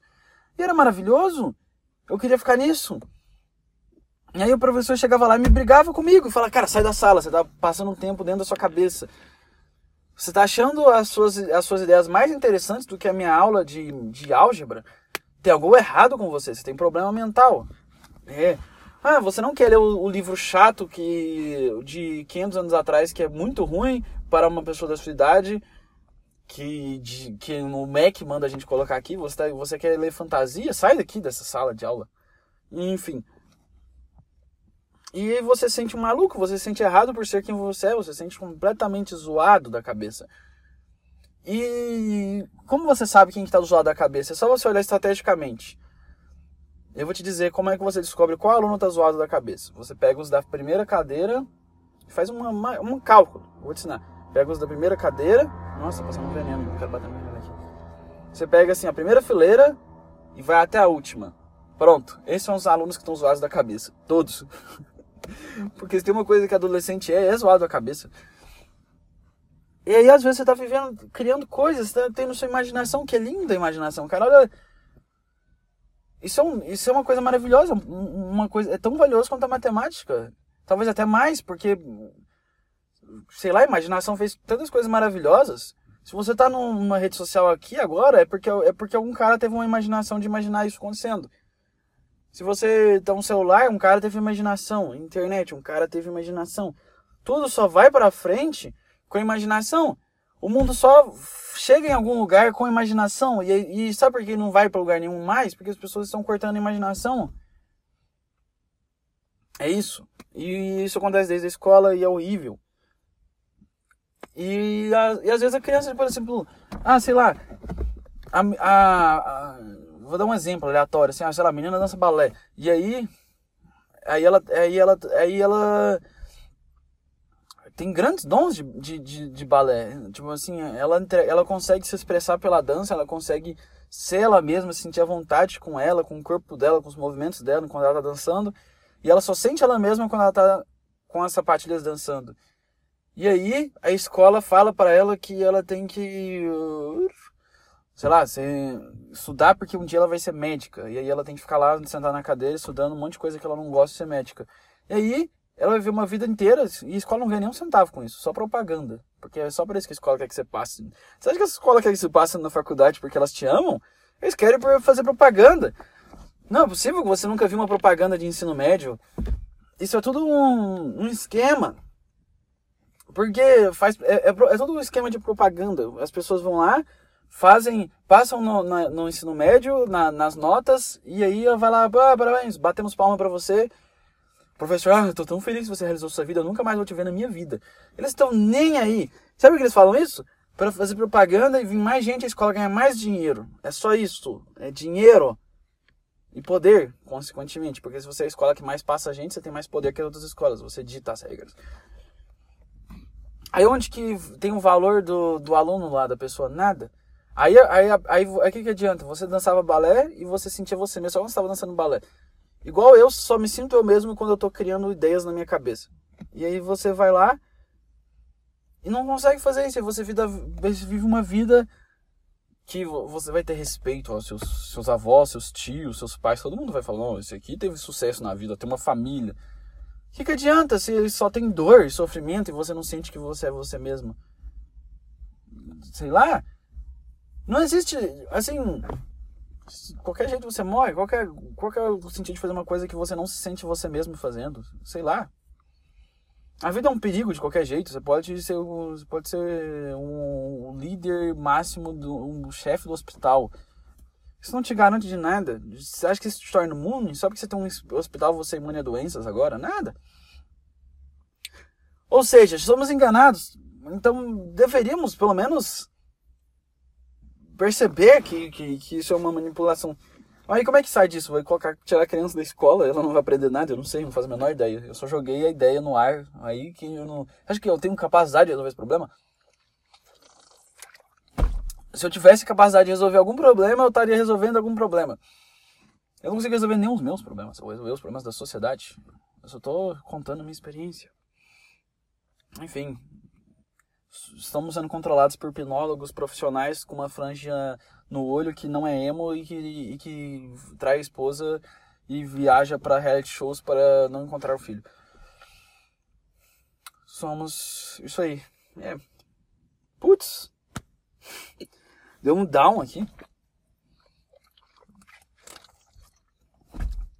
E era maravilhoso. Eu queria ficar nisso. E aí o professor chegava lá e me brigava comigo falava, cara, sai da sala, você tá passando um tempo dentro da sua cabeça. Você tá achando as suas, as suas ideias mais interessantes do que a minha aula de, de álgebra? Tem algo errado com você, você tem problema mental. É. Ah, você não quer ler o, o, livro chato que de 500 anos atrás que é muito ruim para uma pessoa da sua idade que, de, que no Mac manda a gente colocar aqui. Você, tá, você quer ler fantasia? Sai daqui dessa sala de aula. Enfim. E você se sente maluco, você se sente errado por ser quem você é, você se sente completamente zoado da cabeça. E como você sabe quem está zoado da cabeça? É só você olhar estrategicamente. Eu vou te dizer como é que você descobre qual aluno está zoado da cabeça. Você pega os da primeira cadeira e faz uma, uma, um cálculo. Vou te ensinar. Pega os da primeira cadeira. Nossa, passando um veneno, não quero bater meu veneno aqui. Você pega assim a primeira fileira e vai até a última. Pronto. Esses são os alunos que estão zoados da cabeça. Todos. (laughs) Porque se tem uma coisa que adolescente é, é zoado da cabeça. E aí, às vezes, você está vivendo, criando coisas, está tendo sua imaginação, que é linda a imaginação. Cara, olha isso é, um, isso é uma coisa maravilhosa, uma coisa é tão valioso quanto a matemática. Talvez até mais, porque sei lá, a imaginação fez tantas coisas maravilhosas. Se você está numa rede social aqui agora, é porque, é porque algum cara teve uma imaginação de imaginar isso acontecendo. Se você tá um celular, um cara teve imaginação. Internet, um cara teve imaginação. Tudo só vai para frente com a imaginação. O mundo só chega em algum lugar com imaginação. E, e sabe por que não vai para lugar nenhum mais? Porque as pessoas estão cortando a imaginação. É isso. E isso acontece desde a escola e é horrível. E, a, e às vezes a criança, por exemplo, ah, sei lá, a, a, a, vou dar um exemplo aleatório, assim, ah, sei lá, a menina dança balé. E aí, aí ela, aí ela, aí ela tem grandes dons de, de, de, de, balé. Tipo assim, ela, ela consegue se expressar pela dança, ela consegue ser ela mesma, sentir a vontade com ela, com o corpo dela, com os movimentos dela quando ela tá dançando. E ela só sente ela mesma quando ela tá com as sapatilhas dançando. E aí a escola fala para ela que ela tem que sei lá, estudar porque um dia ela vai ser médica. E aí ela tem que ficar lá sentada na cadeira estudando um monte de coisa que ela não gosta de ser médica. E aí ela vai ver uma vida inteira e a escola não ganha nem um centavo com isso, só propaganda. Porque é só para isso que a escola quer que você passe. Você acha que a escola quer que você passe na faculdade porque elas te amam? Eles querem fazer propaganda. Não é possível que você nunca viu uma propaganda de ensino médio. Isso é tudo um, um esquema. Porque faz, é, é, é, todo um esquema de propaganda. As pessoas vão lá, fazem, passam no, na, no ensino médio, na, nas notas, e aí vai lá, ah, parabéns, batemos palma para você Professor, ah, eu tô tão feliz que você realizou sua vida, eu nunca mais vou te ver na minha vida. Eles estão nem aí. Sabe por que eles falam isso? Para fazer propaganda e vir mais gente à escola ganhar mais dinheiro. É só isso. É dinheiro. E poder, consequentemente. Porque se você é a escola que mais passa gente, você tem mais poder que as outras escolas. Você dita as regras. Aí onde que tem o valor do, do aluno lá, da pessoa? Nada. Aí, aí, aí, aí, que, que adianta? Você dançava balé e você sentia você mesmo só quando você estava dançando balé. Igual eu só me sinto eu mesmo quando eu tô criando ideias na minha cabeça. E aí você vai lá e não consegue fazer isso. Você vive uma vida que você vai ter respeito aos seus, seus avós, seus tios, seus pais. Todo mundo vai falar: não, esse aqui teve sucesso na vida, tem uma família. O que, que adianta se só tem dor e sofrimento e você não sente que você é você mesmo? Sei lá. Não existe. Assim qualquer jeito você morre, qualquer, qualquer sentido de fazer uma coisa que você não se sente você mesmo fazendo, sei lá. A vida é um perigo de qualquer jeito. Você pode ser, você pode ser um líder máximo, do, um chefe do hospital. Isso não te garante de nada. Você acha que isso te torna imune? Só porque você tem um hospital você é imune a doenças agora? Nada. Ou seja, somos enganados. Então deveríamos, pelo menos, perceber que, que, que isso é uma manipulação. Aí como é que sai disso? Vai colocar, tirar a criança da escola, ela não vai aprender nada? Eu não sei, não faço a menor ideia. Eu só joguei a ideia no ar, aí que eu não... Acho que eu tenho capacidade de resolver esse problema? Se eu tivesse capacidade de resolver algum problema, eu estaria resolvendo algum problema. Eu não consigo resolver nenhum dos meus problemas, eu vou resolver os problemas da sociedade. Eu só estou contando a minha experiência. Enfim, estamos sendo controlados por hipnólogos profissionais com uma franja no olho que não é emo e que, e que trai a esposa e viaja para reality shows para não encontrar o filho. Somos isso aí. É. Putz. Deu um down aqui.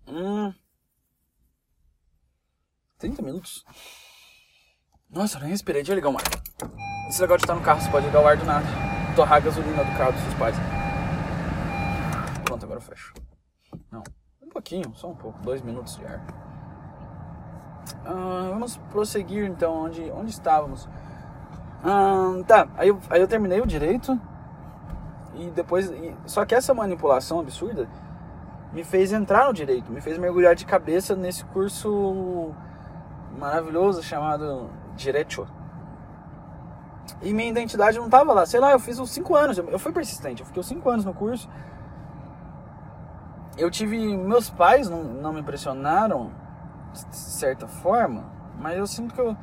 Hum. 30 minutos. Nossa, eu nem respirei. Deixa eu ligar o mar. Esse negócio de estar no carro, você pode ligar o ar do nada. Torrar a gasolina do carro dos seus pais. Pronto, agora eu fecho. Não, um pouquinho, só um pouco. Dois minutos de ar. Ah, vamos prosseguir então onde, onde estávamos. Ah, tá, aí eu, aí eu terminei o direito. E depois. E, só que essa manipulação absurda me fez entrar no direito, me fez mergulhar de cabeça nesse curso maravilhoso chamado Direito. E minha identidade não tava lá. Sei lá, eu fiz os 5 anos. Eu fui persistente. Eu fiquei os 5 anos no curso. Eu tive. Meus pais não, não me impressionaram, de certa forma. Mas eu sinto que eu.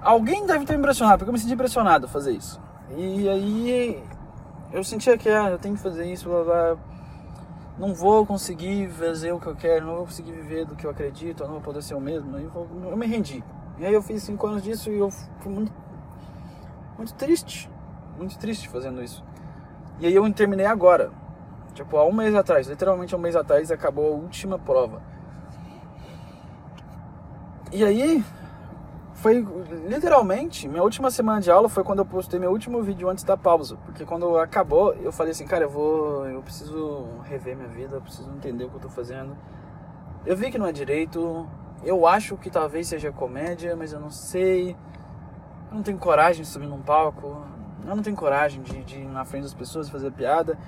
Alguém deve ter me impressionado, porque eu me senti impressionado a fazer isso. E aí. Eu sentia que ah, eu tenho que fazer isso, blá, blá. Não vou conseguir fazer o que eu quero, não vou conseguir viver do que eu acredito, eu não vou poder ser o mesmo. Eu, eu me rendi. E aí eu fiz 5 anos disso e eu fui muito muito triste. Muito triste fazendo isso. E aí eu terminei agora. Tipo, há um mês atrás, literalmente há um mês atrás, acabou a última prova. E aí, foi literalmente, minha última semana de aula foi quando eu postei meu último vídeo antes da pausa. Porque quando acabou, eu falei assim, cara, eu vou. Eu preciso rever minha vida, eu preciso entender o que eu tô fazendo. Eu vi que não é direito. Eu acho que talvez seja comédia, mas eu não sei. Eu não tenho coragem de subir num palco. Eu não tenho coragem de, de ir na frente das pessoas e fazer piada.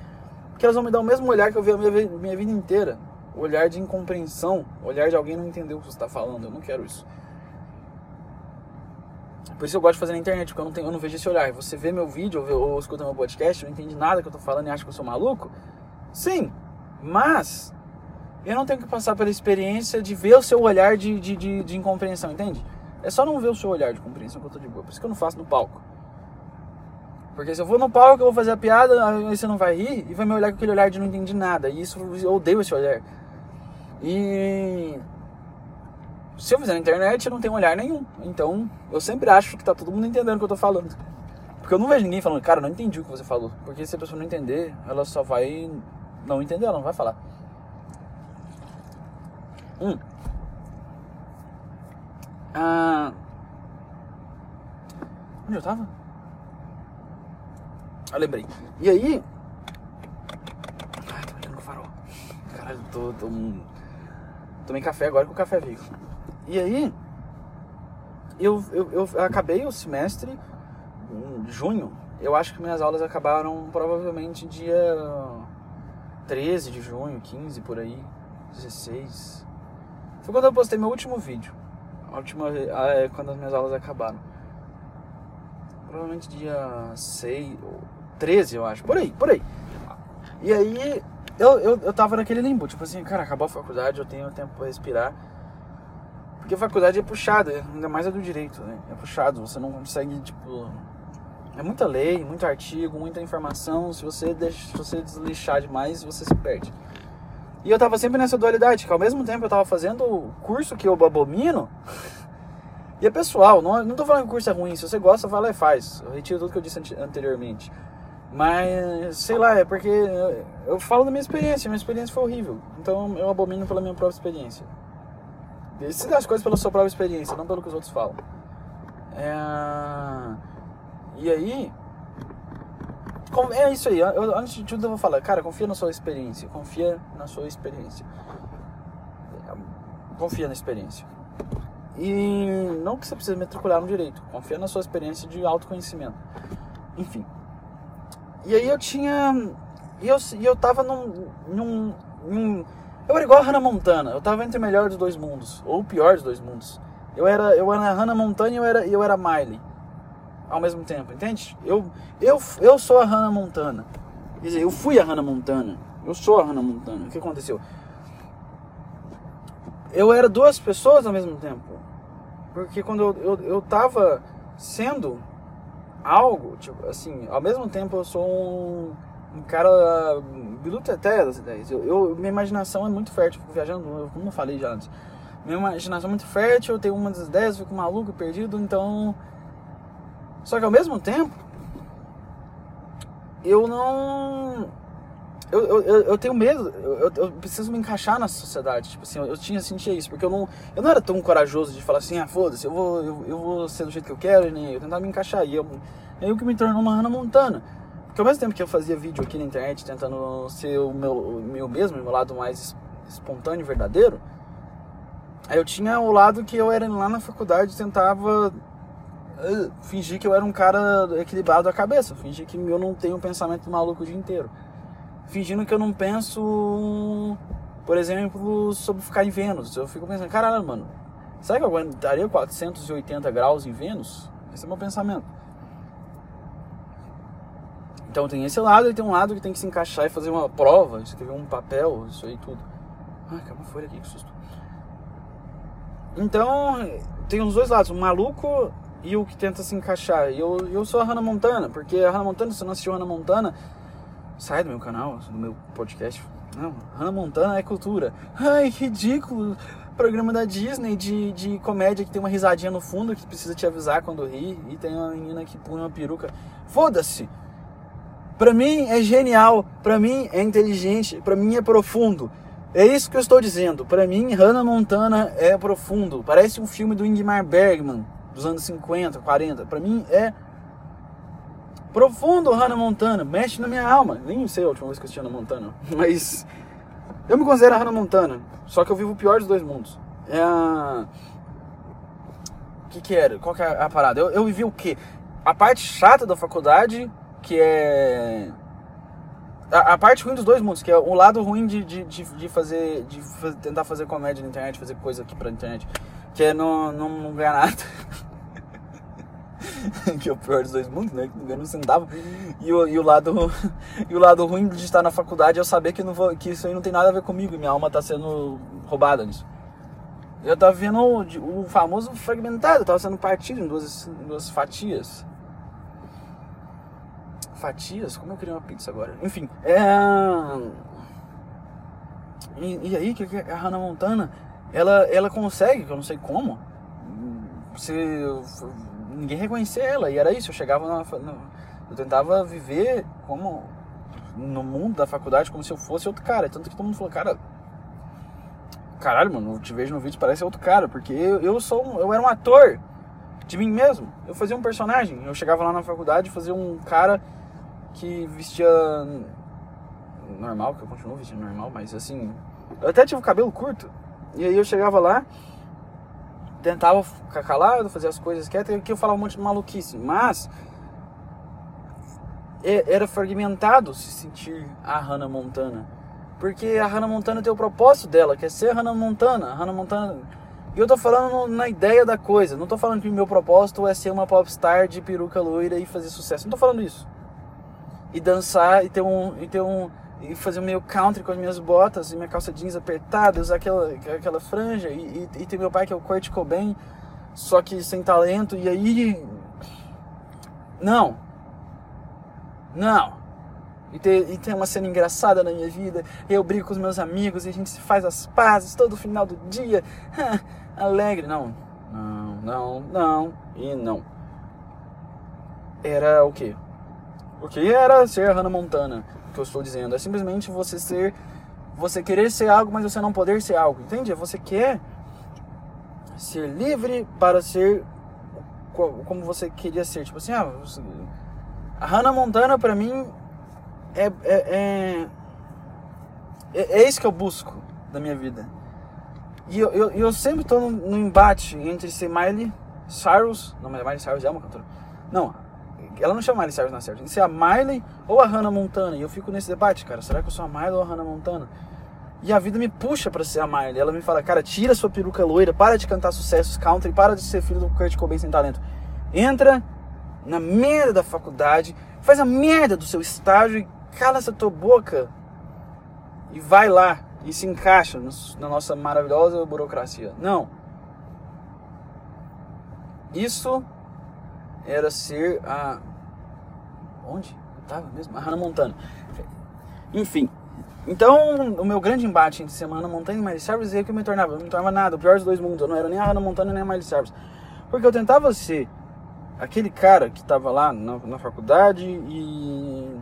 Porque elas vão me dar o mesmo olhar que eu vi a minha, minha vida inteira. Olhar de incompreensão. Olhar de alguém não entender o que você está falando. Eu não quero isso. Por isso eu gosto de fazer na internet, porque eu não, tenho, eu não vejo esse olhar. Você vê meu vídeo ou, ou escuta meu podcast, não entende nada que eu tô falando e acha que eu sou maluco? Sim, mas eu não tenho que passar pela experiência de ver o seu olhar de, de, de, de incompreensão, entende? É só não ver o seu olhar de compreensão que eu tô de boa. Por isso que eu não faço no palco. Porque se eu for no palco, eu vou fazer a piada, aí você não vai rir e vai me olhar com aquele olhar de não entendi nada. E isso eu odeio esse olhar. E se eu fizer na internet, eu não tenho olhar nenhum. Então, eu sempre acho que tá todo mundo entendendo o que eu tô falando. Porque eu não vejo ninguém falando, cara, não entendi o que você falou. Porque se a pessoa não entender, ela só vai não entender, ela não vai falar. Hum. Ah. Onde eu tava? Ah, lembrei. E aí. Ai, tô olhando o farol. Caralho, tô, tô. Tomei café agora que o café veio. E aí. Eu, eu, eu acabei o semestre em junho. Eu acho que minhas aulas acabaram provavelmente dia 13 de junho, 15 por aí, 16. Foi quando eu postei meu último vídeo. A última é quando as minhas aulas acabaram. Provavelmente dia 6 ou 13, eu acho. Por aí, por aí. E aí eu, eu, eu tava naquele limbo, tipo assim, cara, acabou a faculdade, eu tenho tempo pra respirar. Porque a faculdade é puxada, ainda mais a do direito, né? É puxado, você não consegue, tipo. É muita lei, muito artigo, muita informação. Se você, deixa, se você deslixar demais, você se perde. E eu tava sempre nessa dualidade, que ao mesmo tempo eu tava fazendo o curso que eu abomino. e é pessoal, não, não tô falando que o curso é ruim. Se você gosta, vai lá e faz. Eu retiro tudo que eu disse anteriormente. Mas, sei lá, é porque eu, eu falo da minha experiência. Minha experiência foi horrível. Então eu abomino pela minha própria experiência. Decida as coisas pela sua própria experiência, não pelo que os outros falam. É... E aí, é isso aí. Eu, antes de tudo eu vou falar, cara, confia na sua experiência. Confia na sua experiência. Confia na experiência. E não que você precise matricular no direito. Confia na sua experiência de autoconhecimento. Enfim. E aí eu tinha. E eu, e eu tava num, num, num. Eu era igual a Hannah Montana. Eu tava entre o melhor dos dois mundos. Ou o pior dos dois mundos. Eu era, eu era a Hannah Montana e eu era, eu era a Miley ao mesmo tempo, entende? Eu, eu, eu sou a Hannah Montana. Quer dizer, eu fui a Hannah Montana. Eu sou a Hannah Montana. O que aconteceu? Eu era duas pessoas ao mesmo tempo. Porque quando eu, eu, eu tava sendo algo, tipo, assim, ao mesmo tempo eu sou um, um cara biluta até das ideias. Eu, eu, minha imaginação é muito fértil, fico viajando, como eu falei já antes. Minha imaginação é muito fértil, eu tenho uma das ideias, fico maluco, perdido, então só que ao mesmo tempo, eu não. Eu, eu, eu tenho medo, eu, eu preciso me encaixar na sociedade. Tipo assim, eu, eu tinha sentia isso, porque eu não, eu não era tão corajoso de falar assim, ah, foda-se, eu vou, eu, eu vou ser do jeito que eu quero, nem eu tentar me encaixar. E eu, é o que me tornou uma Hannah Montana. Porque ao mesmo tempo que eu fazia vídeo aqui na internet tentando ser o meu, o meu mesmo, o meu lado mais espontâneo e verdadeiro, aí eu tinha o lado que eu era lá na faculdade tentava fingir que eu era um cara equilibrado da cabeça, fingir que eu não tenho um pensamento maluco o dia inteiro. Fingindo que eu não penso, por exemplo, sobre ficar em Vênus. Eu fico pensando, caralho, mano, será que eu aguentaria 480 graus em Vênus? Esse é meu pensamento. Então tem esse lado e tem um lado que tem que se encaixar e fazer uma prova, escrever um papel, isso aí tudo. Ai, caiu uma folha aqui, que susto. Então, tem os dois lados. O maluco e o que tenta se encaixar. Eu, eu sou a Hannah Montana, porque a Hannah Montana, se não assistiu Hannah Montana, sai do meu canal, do meu podcast. Não, Hannah Montana é cultura. Ai, ridículo! Programa da Disney de, de comédia que tem uma risadinha no fundo que precisa te avisar quando ri. E tem uma menina que põe uma peruca. Foda-se! Pra mim é genial, pra mim é inteligente, pra mim é profundo. É isso que eu estou dizendo. Pra mim, Hannah Montana é profundo. Parece um filme do Ingmar Bergman dos anos 50, 40. Para mim é profundo Hannah Montana, mexe na minha alma. Nem sei a última vez que eu assisti Hannah Montana, (laughs) mas eu me considero a Hannah Montana, só que eu vivo o pior dos dois mundos. É a... O que que era? Qual que é a parada? Eu, eu vivi o quê? A parte chata da faculdade, que é... A, a, parte ruim dos dois mundos, que é o lado ruim de, de, de, de fazer... De tentar fazer comédia na internet, fazer coisa aqui pra internet. Que é não, não, não ganhar nada. (laughs) (laughs) que é o pior dos dois mundos, né? Eu não sentava. E o, e o lado (laughs) e o lado ruim de estar na faculdade é eu saber que, não vou, que isso aí não tem nada a ver comigo e minha alma tá sendo roubada nisso. Eu tava vendo o, o famoso fragmentado, tava sendo partido em duas, em duas fatias. Fatias? Como eu queria uma pizza agora? Enfim, é. E, e aí, que a Hannah Montana, ela, ela consegue, que eu não sei como, se ninguém reconhecer ela. E era isso, eu chegava na, na, eu tentava viver como no mundo da faculdade como se eu fosse outro cara. Tanto que todo mundo falou, cara, caralho, mano, eu te vejo no vídeo parece outro cara, porque eu, eu sou eu era um ator de mim mesmo. Eu fazia um personagem. Eu chegava lá na faculdade e fazia um cara que vestia normal, que eu continuo vestindo normal, mas assim, eu até tive o cabelo curto. E aí eu chegava lá, tentava ficar calado, fazer as coisas quietas, que eu falava um monte de maluquice, mas era fragmentado se sentir a Hannah Montana. Porque a Hannah Montana tem o propósito dela, que é ser Hannah Montana. Hannah Montana. E eu tô falando na ideia da coisa. Não tô falando que o meu propósito é ser uma popstar de peruca loira e fazer sucesso. Não tô falando isso. E dançar e ter um. E ter um e fazer meio country com as minhas botas e minha calça jeans apertada, usar aquela, aquela franja e, e, e ter meu pai que é o Kurt Cobain, só que sem talento, e aí. Não. Não. E ter, e ter uma cena engraçada na minha vida, eu brigo com os meus amigos e a gente se faz as pazes todo final do dia, (laughs) alegre. Não, não, não, não e não. Era o quê? O que era ser Hannah Montana? Que eu estou dizendo. É simplesmente você ser. Você querer ser algo, mas você não poder ser algo. Entende? Você quer ser livre para ser como você queria ser. Tipo assim, ah, a Hannah Montana para mim é é, é, é, é, isso que eu busco da minha vida. E eu, eu, eu sempre estou no, no, embate entre ser Miley Cyrus. Não, Miley Cyrus é uma cantora. Não, ela não chama Miley Cyrus na certa. Se é a Miley ou a Hannah Montana. E eu fico nesse debate, cara. Será que eu sou a Miley ou a Hannah Montana? E a vida me puxa para ser a Miley. Ela me fala, cara, tira sua peruca loira, para de cantar sucessos country, para de ser filho do Kurt Cobain sem talento. Entra na merda da faculdade, faz a merda do seu estágio e cala essa tua boca e vai lá e se encaixa na nossa maravilhosa burocracia. Não. Isso era ser a. Onde? Eu tava mesmo? A Hannah Montana. Enfim. Então, o meu grande embate entre Semana Montana e Miley Cyrus é que eu me tornava. Eu não me tornava nada, o pior dos dois mundos. Eu não era nem a Hannah Montana nem a Miley Cyrus. Porque eu tentava ser aquele cara que tava lá na, na faculdade e.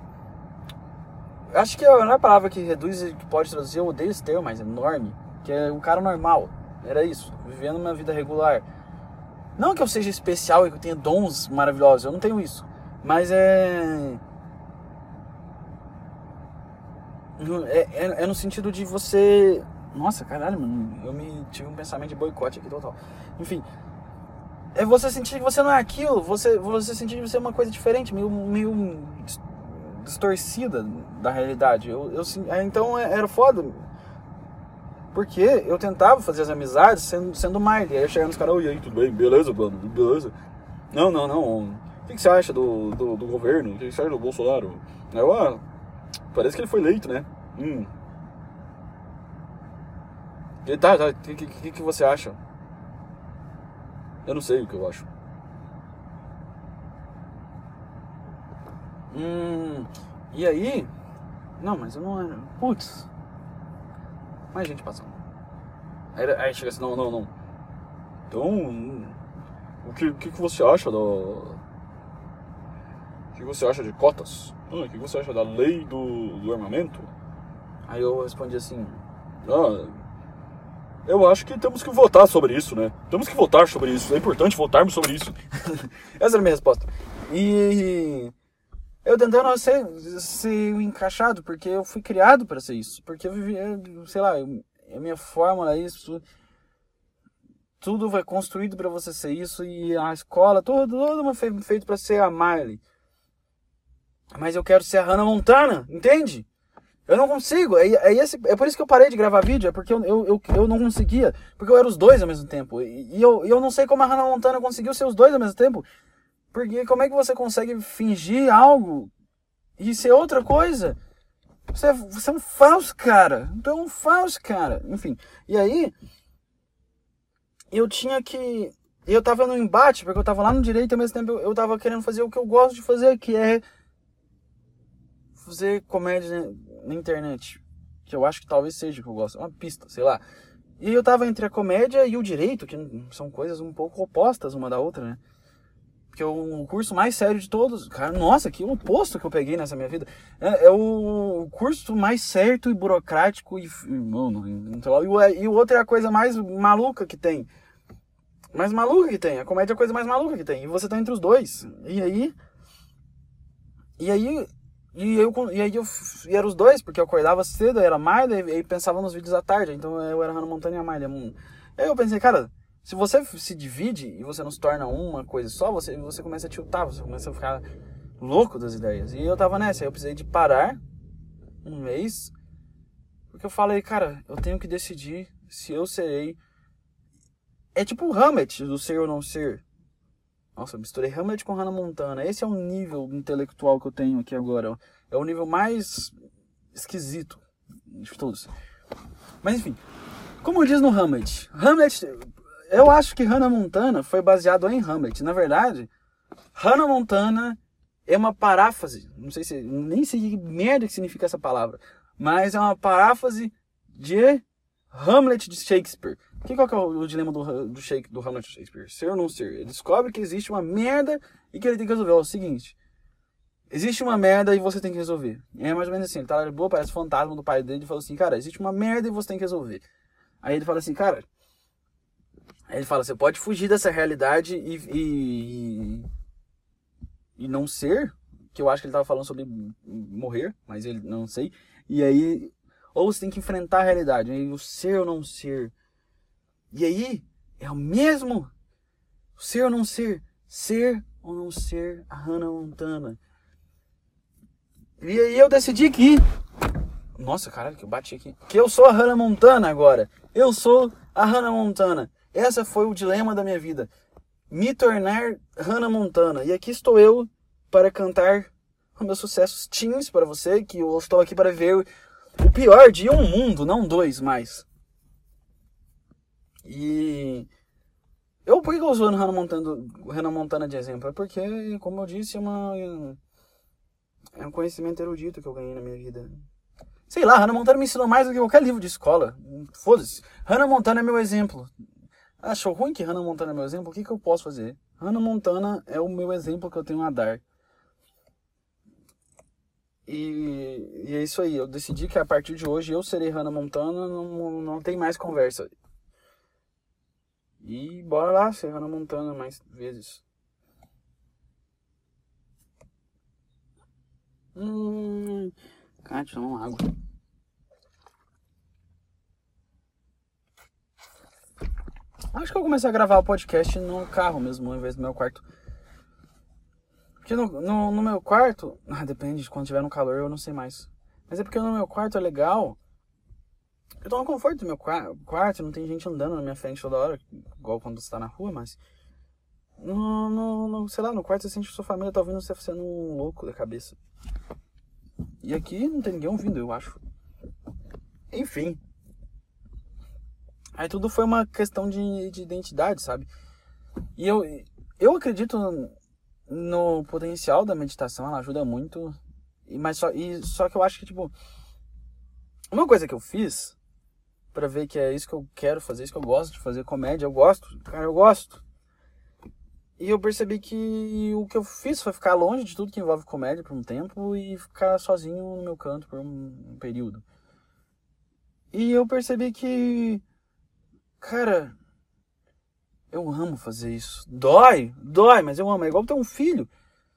Acho que é a palavra que reduz que pode traduzir, eu odeio esse termo, mas é enorme. Que é um cara normal. Era isso, vivendo uma vida regular não que eu seja especial e que eu tenha dons maravilhosos, eu não tenho isso. Mas é. É, é, é no sentido de você. Nossa, caralho, mano. Eu me tive um pensamento de boicote aqui total. Enfim. É você sentir que você não é aquilo. Você, você sentir que você é uma coisa diferente, meio, meio distorcida da realidade. Eu, eu, é, então é, era foda porque eu tentava fazer as amizades sendo, sendo Miley. Aí eu chegava nos caras, oi, aí, tudo bem? Beleza, mano? Beleza? Não, não, não. O que, você acha do, do, do governo? O que você acha do Bolsonaro? Aí eu, ah, parece que ele foi eleito, né? Hum. E, tá, tá. O que, que, que você acha? Eu não sei o que eu acho. Hum. E aí? Não, mas eu não. Putz mais gente passando. Aí, aí chega assim, não, não, não. Então, o que, que, você acha da... O que você acha de cotas? Ah, o que você acha da lei do, do armamento? Aí eu respondi assim, ah, eu acho que temos que votar sobre isso, né? Temos que votar sobre isso. É importante votarmos sobre isso. (laughs) Essa era a minha resposta. E eu tentando ser, ser encaixado, porque eu fui criado para ser isso. Porque eu vivi, sei lá, a minha fórmula é isso. Tudo foi construído para você ser isso. E a escola, tudo, tudo foi feito para ser a Miley. Mas eu quero ser a Hannah Montana, entende? Eu não consigo. É, é, esse, é por isso que eu parei de gravar vídeo. É porque eu, eu, eu, eu não conseguia. Porque eu era os dois ao mesmo tempo. E, e eu, eu não sei como a Hannah Montana conseguiu ser os dois ao mesmo tempo. Porque como é que você consegue fingir algo e ser outra coisa? Você é, você é um falso cara. Então é um falso cara. Enfim. E aí. Eu tinha que. Eu tava no embate, porque eu tava lá no direito ao mesmo tempo eu tava querendo fazer o que eu gosto de fazer, que é fazer comédia na internet. Que eu acho que talvez seja o que eu gosto. Uma pista, sei lá. E eu tava entre a comédia e o direito, que são coisas um pouco opostas uma da outra, né? Que é o curso mais sério de todos. Cara, nossa, que oposto que eu peguei nessa minha vida. É, é o curso mais certo e burocrático e. Mano, e o, e outro é a coisa mais maluca que tem. Mais maluca que tem. A comédia é a coisa mais maluca que tem. E você tá entre os dois. E aí. E aí. E, eu, e aí eu e era os dois, porque eu acordava cedo, eu era Miley, e aí pensava nos vídeos à tarde. Então eu era Hannah Montana e a Miley. Aí eu pensei, cara, se você se divide e você não se torna uma coisa só, você, você começa a tiltar, você começa a ficar louco das ideias. E eu tava nessa, eu precisei de parar um mês, porque eu falei, cara, eu tenho que decidir se eu serei. É tipo o Hamlet do ser ou não ser. Nossa, eu misturei Hamlet com Hannah Montana. Esse é o nível intelectual que eu tenho aqui agora. É o nível mais esquisito de todos. Mas enfim, como diz no Hamlet, Hamlet eu acho que Hannah Montana foi baseado em Hamlet. Na verdade, Hannah Montana é uma paráfrase. Não sei se. Nem sei que merda que significa essa palavra. Mas é uma paráfrase de Hamlet de Shakespeare. Que, qual que é o, o dilema do, do, Shake, do Hamlet de Shakespeare? Ser ou não ser? Ele descobre que existe uma merda e que ele tem que resolver. É o seguinte. Existe uma merda e você tem que resolver. É mais ou menos assim. Ele tá boa, parece fantasma do pai dele e falou assim, cara, existe uma merda e você tem que resolver. Aí ele fala assim, cara, ele fala, você pode fugir dessa realidade e, e, e não ser, que eu acho que ele estava falando sobre morrer, mas ele não sei. E aí, ou você tem que enfrentar a realidade, o ser ou não ser. E aí, é o mesmo ser ou não ser, ser ou não ser a Hannah Montana. E aí eu decidi que nossa, caralho, que eu bati aqui. Que eu sou a Hannah Montana agora. Eu sou a Hannah Montana. Essa foi o dilema da minha vida. Me tornar Hannah Montana. E aqui estou eu para cantar meus sucessos teens para você, que eu estou aqui para ver o pior de um mundo, não dois mais. E eu por que eu uso Hannah Montana, Hannah Montana de exemplo? É porque, como eu disse, é uma é um conhecimento erudito que eu ganhei na minha vida. Sei lá, Hannah Montana me ensinou mais do que qualquer livro de escola. Foda-se. Hannah Montana é meu exemplo. Achou ruim que Hannah Montana é meu exemplo? O que, que eu posso fazer? Hannah Montana é o meu exemplo que eu tenho a dar. E, e, é isso aí. Eu decidi que a partir de hoje eu serei Hannah Montana. Não, não tem mais conversa. E bora lá ser Hannah Montana mais vezes. Hum. Tomar uma água. Acho que eu começar a gravar o podcast no carro mesmo, ao invés do meu quarto. Porque no, no, no meu quarto. (laughs) Ah, depende, de quando tiver no calor eu não sei mais. Mas é porque no meu quarto é legal. Eu tô no conforto do meu quarto, não tem gente andando na minha frente toda hora, igual quando você tá na rua, mas. No, no, no, sei lá, no quarto você sente que sua família tá ouvindo você sendo um louco da cabeça. E aqui não tem ninguém ouvindo, eu acho. Enfim. Aí tudo foi uma questão de, de identidade, sabe? E eu, eu acredito no, potencial da meditação, ela ajuda muito. Mas só, e, só que eu acho que, tipo, uma coisa que eu fiz para ver que é isso que eu quero fazer, isso que eu gosto de fazer, comédia, eu gosto, cara, eu gosto. E eu percebi que o que eu fiz foi ficar longe de tudo que envolve comédia por um tempo e ficar sozinho no meu canto por um período. E eu percebi que Cara, eu amo fazer isso. Dói, dói, mas eu amo. É igual ter um filho.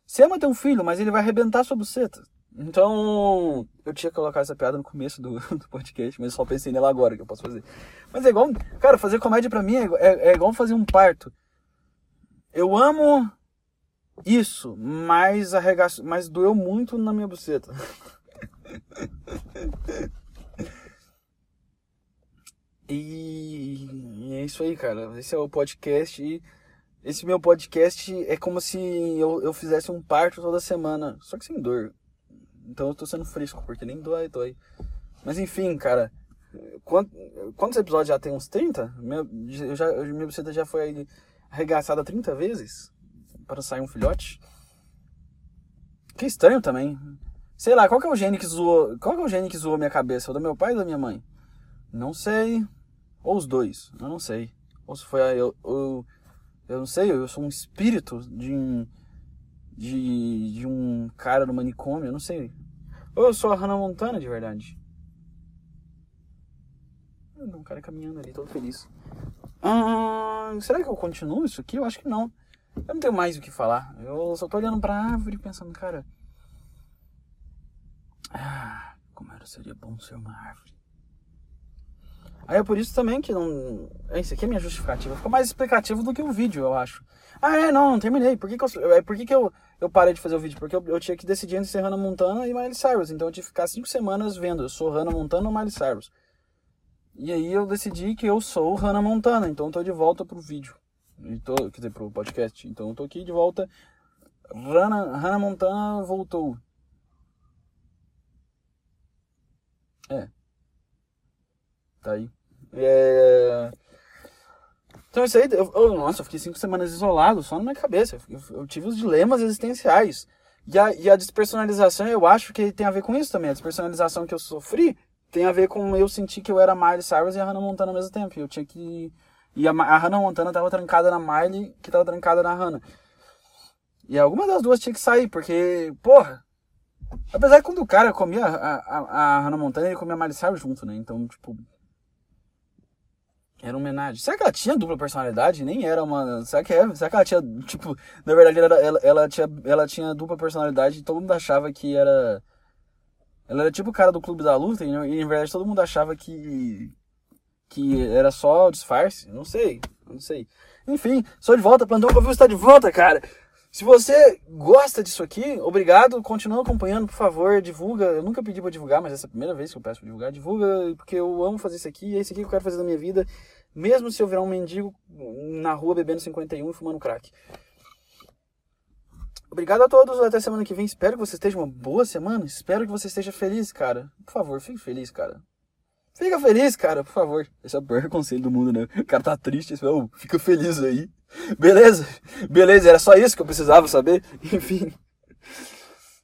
Você ama ter um filho, mas ele vai arrebentar sua buceta. Então, eu tinha que colocar essa piada no começo do, (laughs) do podcast, mas só pensei nela agora que eu posso fazer. Mas é igual, cara, fazer comédia pra mim é, é, é igual fazer um parto. Eu amo isso, mas, arregaço, mas doeu muito na minha buceta. (laughs) E é isso aí, cara. Esse é o podcast esse meu podcast é como se eu, eu fizesse um parto toda semana, só que sem dor. Então eu tô sendo fresco, porque nem dói, dói. Mas enfim, cara. Quantos, quantos episódios já tem? Uns 30? Meu, eu já, minha buceta já foi arregaçada 30 vezes para sair um filhote. Que estranho também. Sei lá, qual que é o gene que zoou. Qual que é o gene que zoou minha cabeça? O do meu pai ou da minha mãe? Não sei. Ou os dois, eu não sei. Ou se foi a, eu, eu, eu não sei, eu sou um espírito de um, de, de um cara no manicômio, eu não sei. Ou eu sou a Hannah Montana de verdade. Um cara caminhando ali, todo feliz. Ah, será que eu continuo isso aqui? Eu acho que não. Eu não tenho mais o que falar. Eu só tô olhando pra árvore pensando, cara. Ah, como era, seria bom ser uma árvore. Aí é por isso também que não. Esse aqui é minha justificativa. Ficou mais explicativo do que o vídeo, eu acho. Ah, é, não, não terminei. Por que, que eu. É, por que, que eu, eu parei de fazer o vídeo? Porque eu, eu tinha que decidir entre ser Hannah Montana e Miley Cyrus. Então eu tive que ficar cinco semanas vendo. Eu sou Hannah Montana ou Miley Cyrus. E aí eu decidi que eu sou Hannah Montana. Então eu tô de volta pro vídeo. E tô, quer dizer, pro podcast. Então eu tô aqui de volta. Hannah, Hannah Montana voltou. É. Tá aí. É... Então isso aí, eu, eu, nossa, eu fiquei cinco semanas isolado, só na minha cabeça. Eu, eu, tive os dilemas existenciais. E a, e a despersonalização, eu acho que tem a ver com isso também. A despersonalização que eu sofri tem a ver com eu sentir que eu era Miley Cyrus e a Hannah Montana ao mesmo tempo. Eu tinha que... E a, a Hannah Montana tava trancada na Miley, que tava trancada na Hannah. E alguma das duas tinha que sair, porque, porra... Apesar que quando o cara comia a, a, a Hannah Montana, ele comia a Miley Cyrus junto, né? Então, tipo, era uma homenagem. Será que ela tinha dupla personalidade? Nem era uma. Será que é? Será que ela tinha. Tipo, na verdade, ela, ela, ela, tinha, ela tinha dupla personalidade e todo mundo achava que era. Ela era tipo o cara do clube da luta e, na verdade todo mundo achava que. Que era só disfarce. Não sei. Não sei. Enfim, sou de volta. Plantão Covil está de volta, cara. Se você gosta disso aqui, obrigado. Continua acompanhando, por favor. Divulga. Eu nunca pedi para divulgar, mas essa é a primeira vez que eu peço pra divulgar. Divulga, porque eu amo fazer isso aqui. É isso aqui que eu quero fazer na minha vida. Mesmo se eu virar um mendigo na rua bebendo 51 e fumando crack. Obrigado a todos. Até semana que vem. Espero que você esteja uma boa semana. Espero que você esteja feliz, cara. Por favor, fique feliz, cara. Fica feliz, cara, por favor. Esse é o pior conselho do mundo, né? O cara tá triste, oh, fica feliz aí. Beleza? Beleza, era só isso que eu precisava saber. (laughs) Enfim.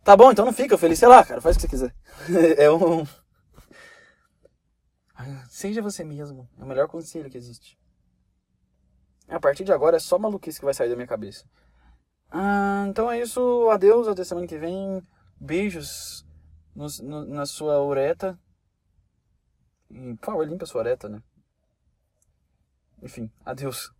Tá bom, então não fica feliz, sei lá, cara, faz o que você quiser. (laughs) É um. Seja você mesmo. É o melhor conselho que existe. A partir de agora é só maluquice que vai sair da minha cabeça. Ah, então é isso. Adeus, até semana que vem. Beijos no, no, na sua ureta. E, por favor, limpa sua areta, né? Enfim, adeus.